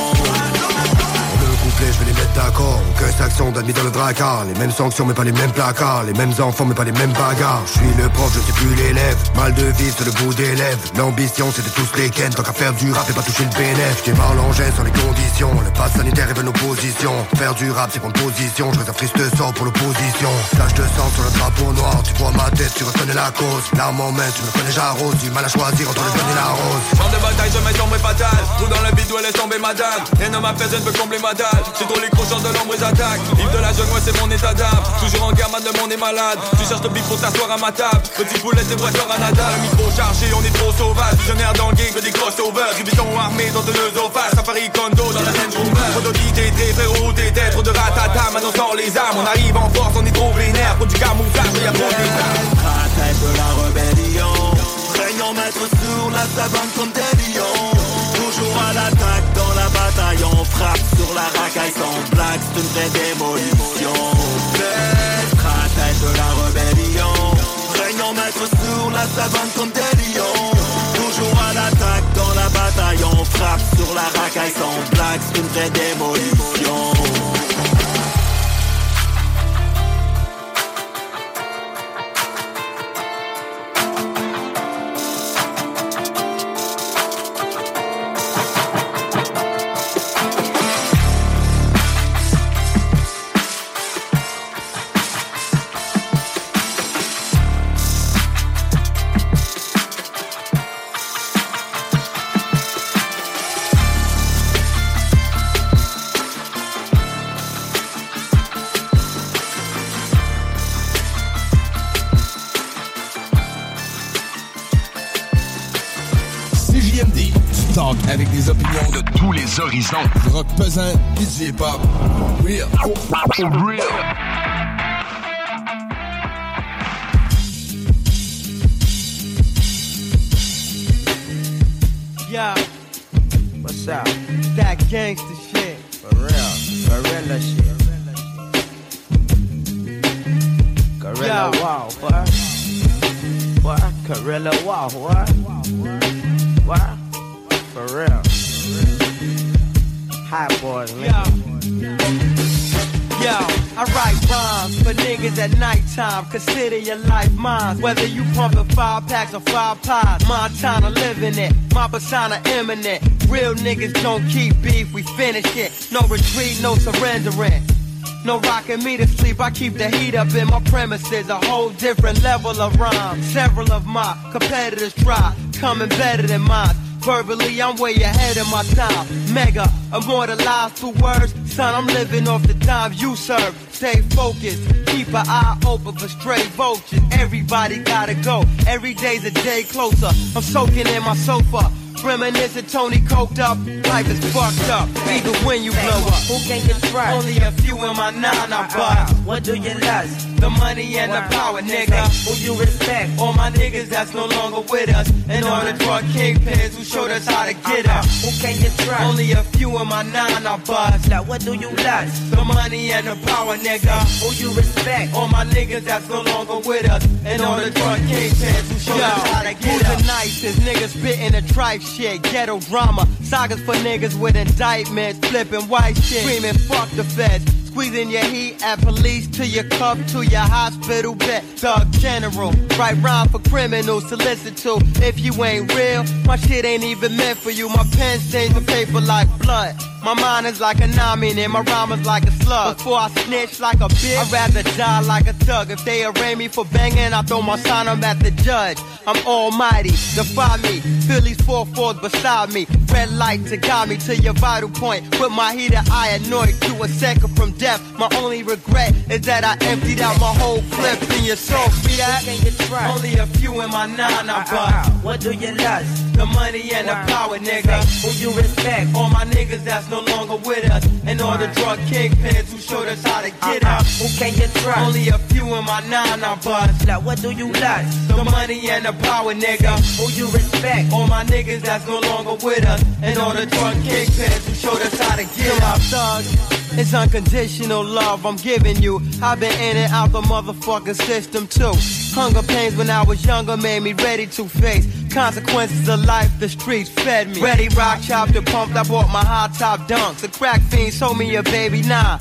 Je vais les mettre d'accord. Aucun saxon d'admis dans le dracard. Les mêmes sanctions, mais pas les mêmes placards. Les mêmes enfants, mais pas les mêmes bagarres. Je suis le prof, je suis plus l'élève. Mal de vivre, c'est le bout des. L'ambition, c'était tous les ken. Tant qu'à faire du rap et pas toucher le bénéf. J'ai mal l'engin sans les conditions. Le pass sanitaire est veut nos positions. Faire du rap, c'est prendre position. Je réserve triste sort pour l'opposition. Tache de sang sur le drapeau noir. Tu vois ma tête, tu reconnais la cause. L'arme en main, tu me connais, j'arrose. Du mal à choisir entre le jaune et la rose. De bataille, je mets tomber fatal Tout dans le bidou, laisse tomber ma Rien ne m'apaise, je ne peux combler ma C'est trop les crochants de l'ombre, ils attaquent. Yves de la jeune, ouais, c'est mon état d'âme. Toujours en man, de mon est malade. Tu cherches le bif pour t'asseoir à ma table. Petit poulet, c'est vrai, à Nadal. Le micro chargé, on est trop sauvage. Visionnaire dans le game, que des crossovers Ribitons armés dans de l'œsophage Safari Kondo dans la Range Rover Prototype, t'es très frérot, t'es Trop de ratata, maintenant sort les armes. On arrive en force, on est trop vénère. Pour du camouflage, y'a trop d'état La tête de la rébellion. Savane comme des lions Toujours à l'attaque dans la bataille On frappe sur la racaille sans blague une vraie démolition. Stratège de la rébellion. Régnant maître sur la savane comme des lions. Toujours à l'attaque dans la bataille On frappe sur la racaille sans blague une vraie démolition DJ Bob. Real. Real. Consider your life mine. Whether you pumping five packs or five pies, Montana living it. My persona imminent. Real niggas don't keep beef, we finish it. No retreat, no surrendering. No rocking me to sleep, I keep the heat up in my premises. A whole different level of rhyme. Several of my competitors try, coming better than mine. Verbally, I'm way ahead of my time. Mega, immortalized through words. Son, I'm living off the dimes you serve. Stay focused, keep an eye open for stray vultures. Everybody gotta go. Every day's a day closer. I'm soaking in my sofa. Reminiscing Tony coked up, life is fucked up. Even when you blow up, Who can you trust? Only a few in my nine I bust. What do you lust? The money and the power, nigga. Who you respect? All my niggas that's no longer with us. And all the drug kingpins who showed us how to get up. Who can you trust? Only a few in my nine I bust. Now what do you lust? The money and the power, nigga. Who you respect? All my niggas that's no longer with us. And all the drug kingpins who showed us how to get up. who's the nicest? Niggas spitting the tripe shit. Ghetto drama. Sagas for niggas with indictments. Flipping white shit. Screaming fuck the feds. Squeezing your heat at police to your cup to your hospital bed. Thug general. Write rhyme for criminals to listen to. If you ain't real, my shit ain't even meant for you. My pen stains the paper like blood. My mind is like a nami and my rhyme is like a slug. Before I snitch like a bitch, I'd rather die like a thug. If they arraign me for banging, I throw my sign, I'm at the judge. I'm almighty, defy me. These four fours beside me. Red light to guide me to your vital point. With my heater, I annoy you a second from death. My only regret is that I emptied out my whole clip in your soul. See that? Only a few in my nine I uh-uh. bust. Uh-uh. What do you lust? The money and the power, nigga. Who you respect? All my niggas that's no longer with us. And all the drug kingpins who showed us how to get up. Who can you trust? Only a few in my nine I bust. Now what do you lust? The money and the power, nigga. Who you respect? All my niggas that's no longer with us. And all the drug kingpins who showed us how to get up. Thug. It's unconditional love I'm giving you. I've been in and out the motherfucking system too. Hunger pains when I was younger made me ready to face consequences of life. The streets fed me. Ready, rock, chopped and pumped. I bought my high top dunks. The crack fiend sold me a baby. Nah.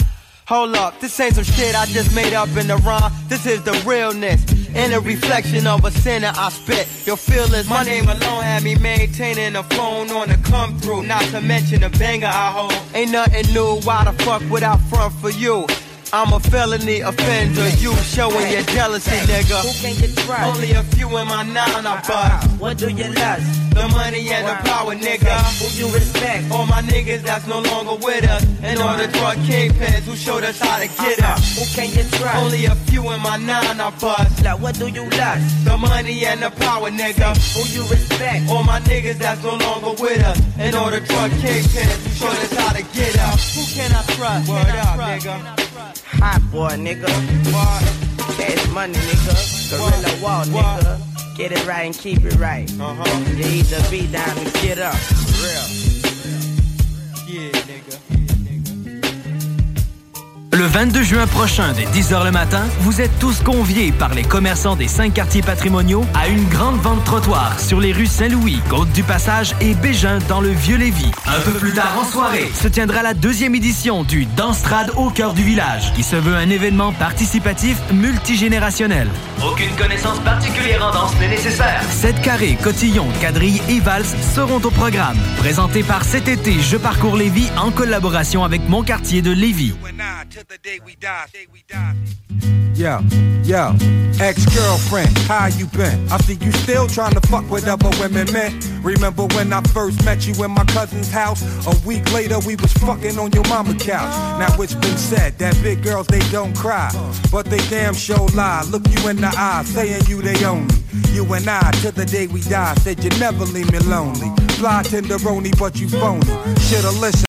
Hold up, this ain't some shit I just made up in the rhyme. This is the realness and a reflection of a sinner I spit. Your feelings, my name alone had me maintaining a phone on the come through. Not to mention the banger I hold. Ain't nothing new. Why the fuck would I front for you? I'm a felony offender. You showing your jealousy, nigga. Who can you trust? Only a few in my nine I bust. Uh-huh. What do you lust? The money and the power, nigga. Who you respect? All my niggas that's no longer with us. And all the drug kingpins who showed us how to get uh-huh. up. Who can you trust? Only a few in my nine I bust. Now what do you lust? The money and the power, nigga. Who you respect? All my niggas that's no longer with us. And all the drug kingpins who showed us how to get up. Who can I trust? Word up, nigga. Hot boy, nigga. What? Cash money, nigga. Gorilla wall, nigga. Get it right and keep it right. Uh-huh. You either be down or get up. Real. Le 22 juin prochain, dès 10h le matin, vous êtes tous conviés par les commerçants des cinq quartiers patrimoniaux à une grande vente trottoir sur les rues Saint-Louis, Côte-du-Passage et Bégin dans le Vieux-Lévis. Un peu plus tard en soirée, se tiendra la deuxième édition du Danstrad au cœur du village, qui se veut un événement participatif multigénérationnel. Aucune connaissance particulière en danse n'est nécessaire. Sept carrés, cotillons, quadrilles et valses seront au programme. Présenté par cet été Je Parcours Lévis en collaboration avec mon quartier de Lévis. Yo, yo, ex-girlfriend, how you been? I see you still trying to fuck with other women, man. Remember when I first met you in my cousin's house? A week later, we was fucking on your mama couch. Now it's been said that big girls, they don't cry. But they damn sure lie. Look you in the eye, saying you they own me. You and I, till the day we die, said you never leave me lonely. Fly tenderoni, but you phony. Shoulda listened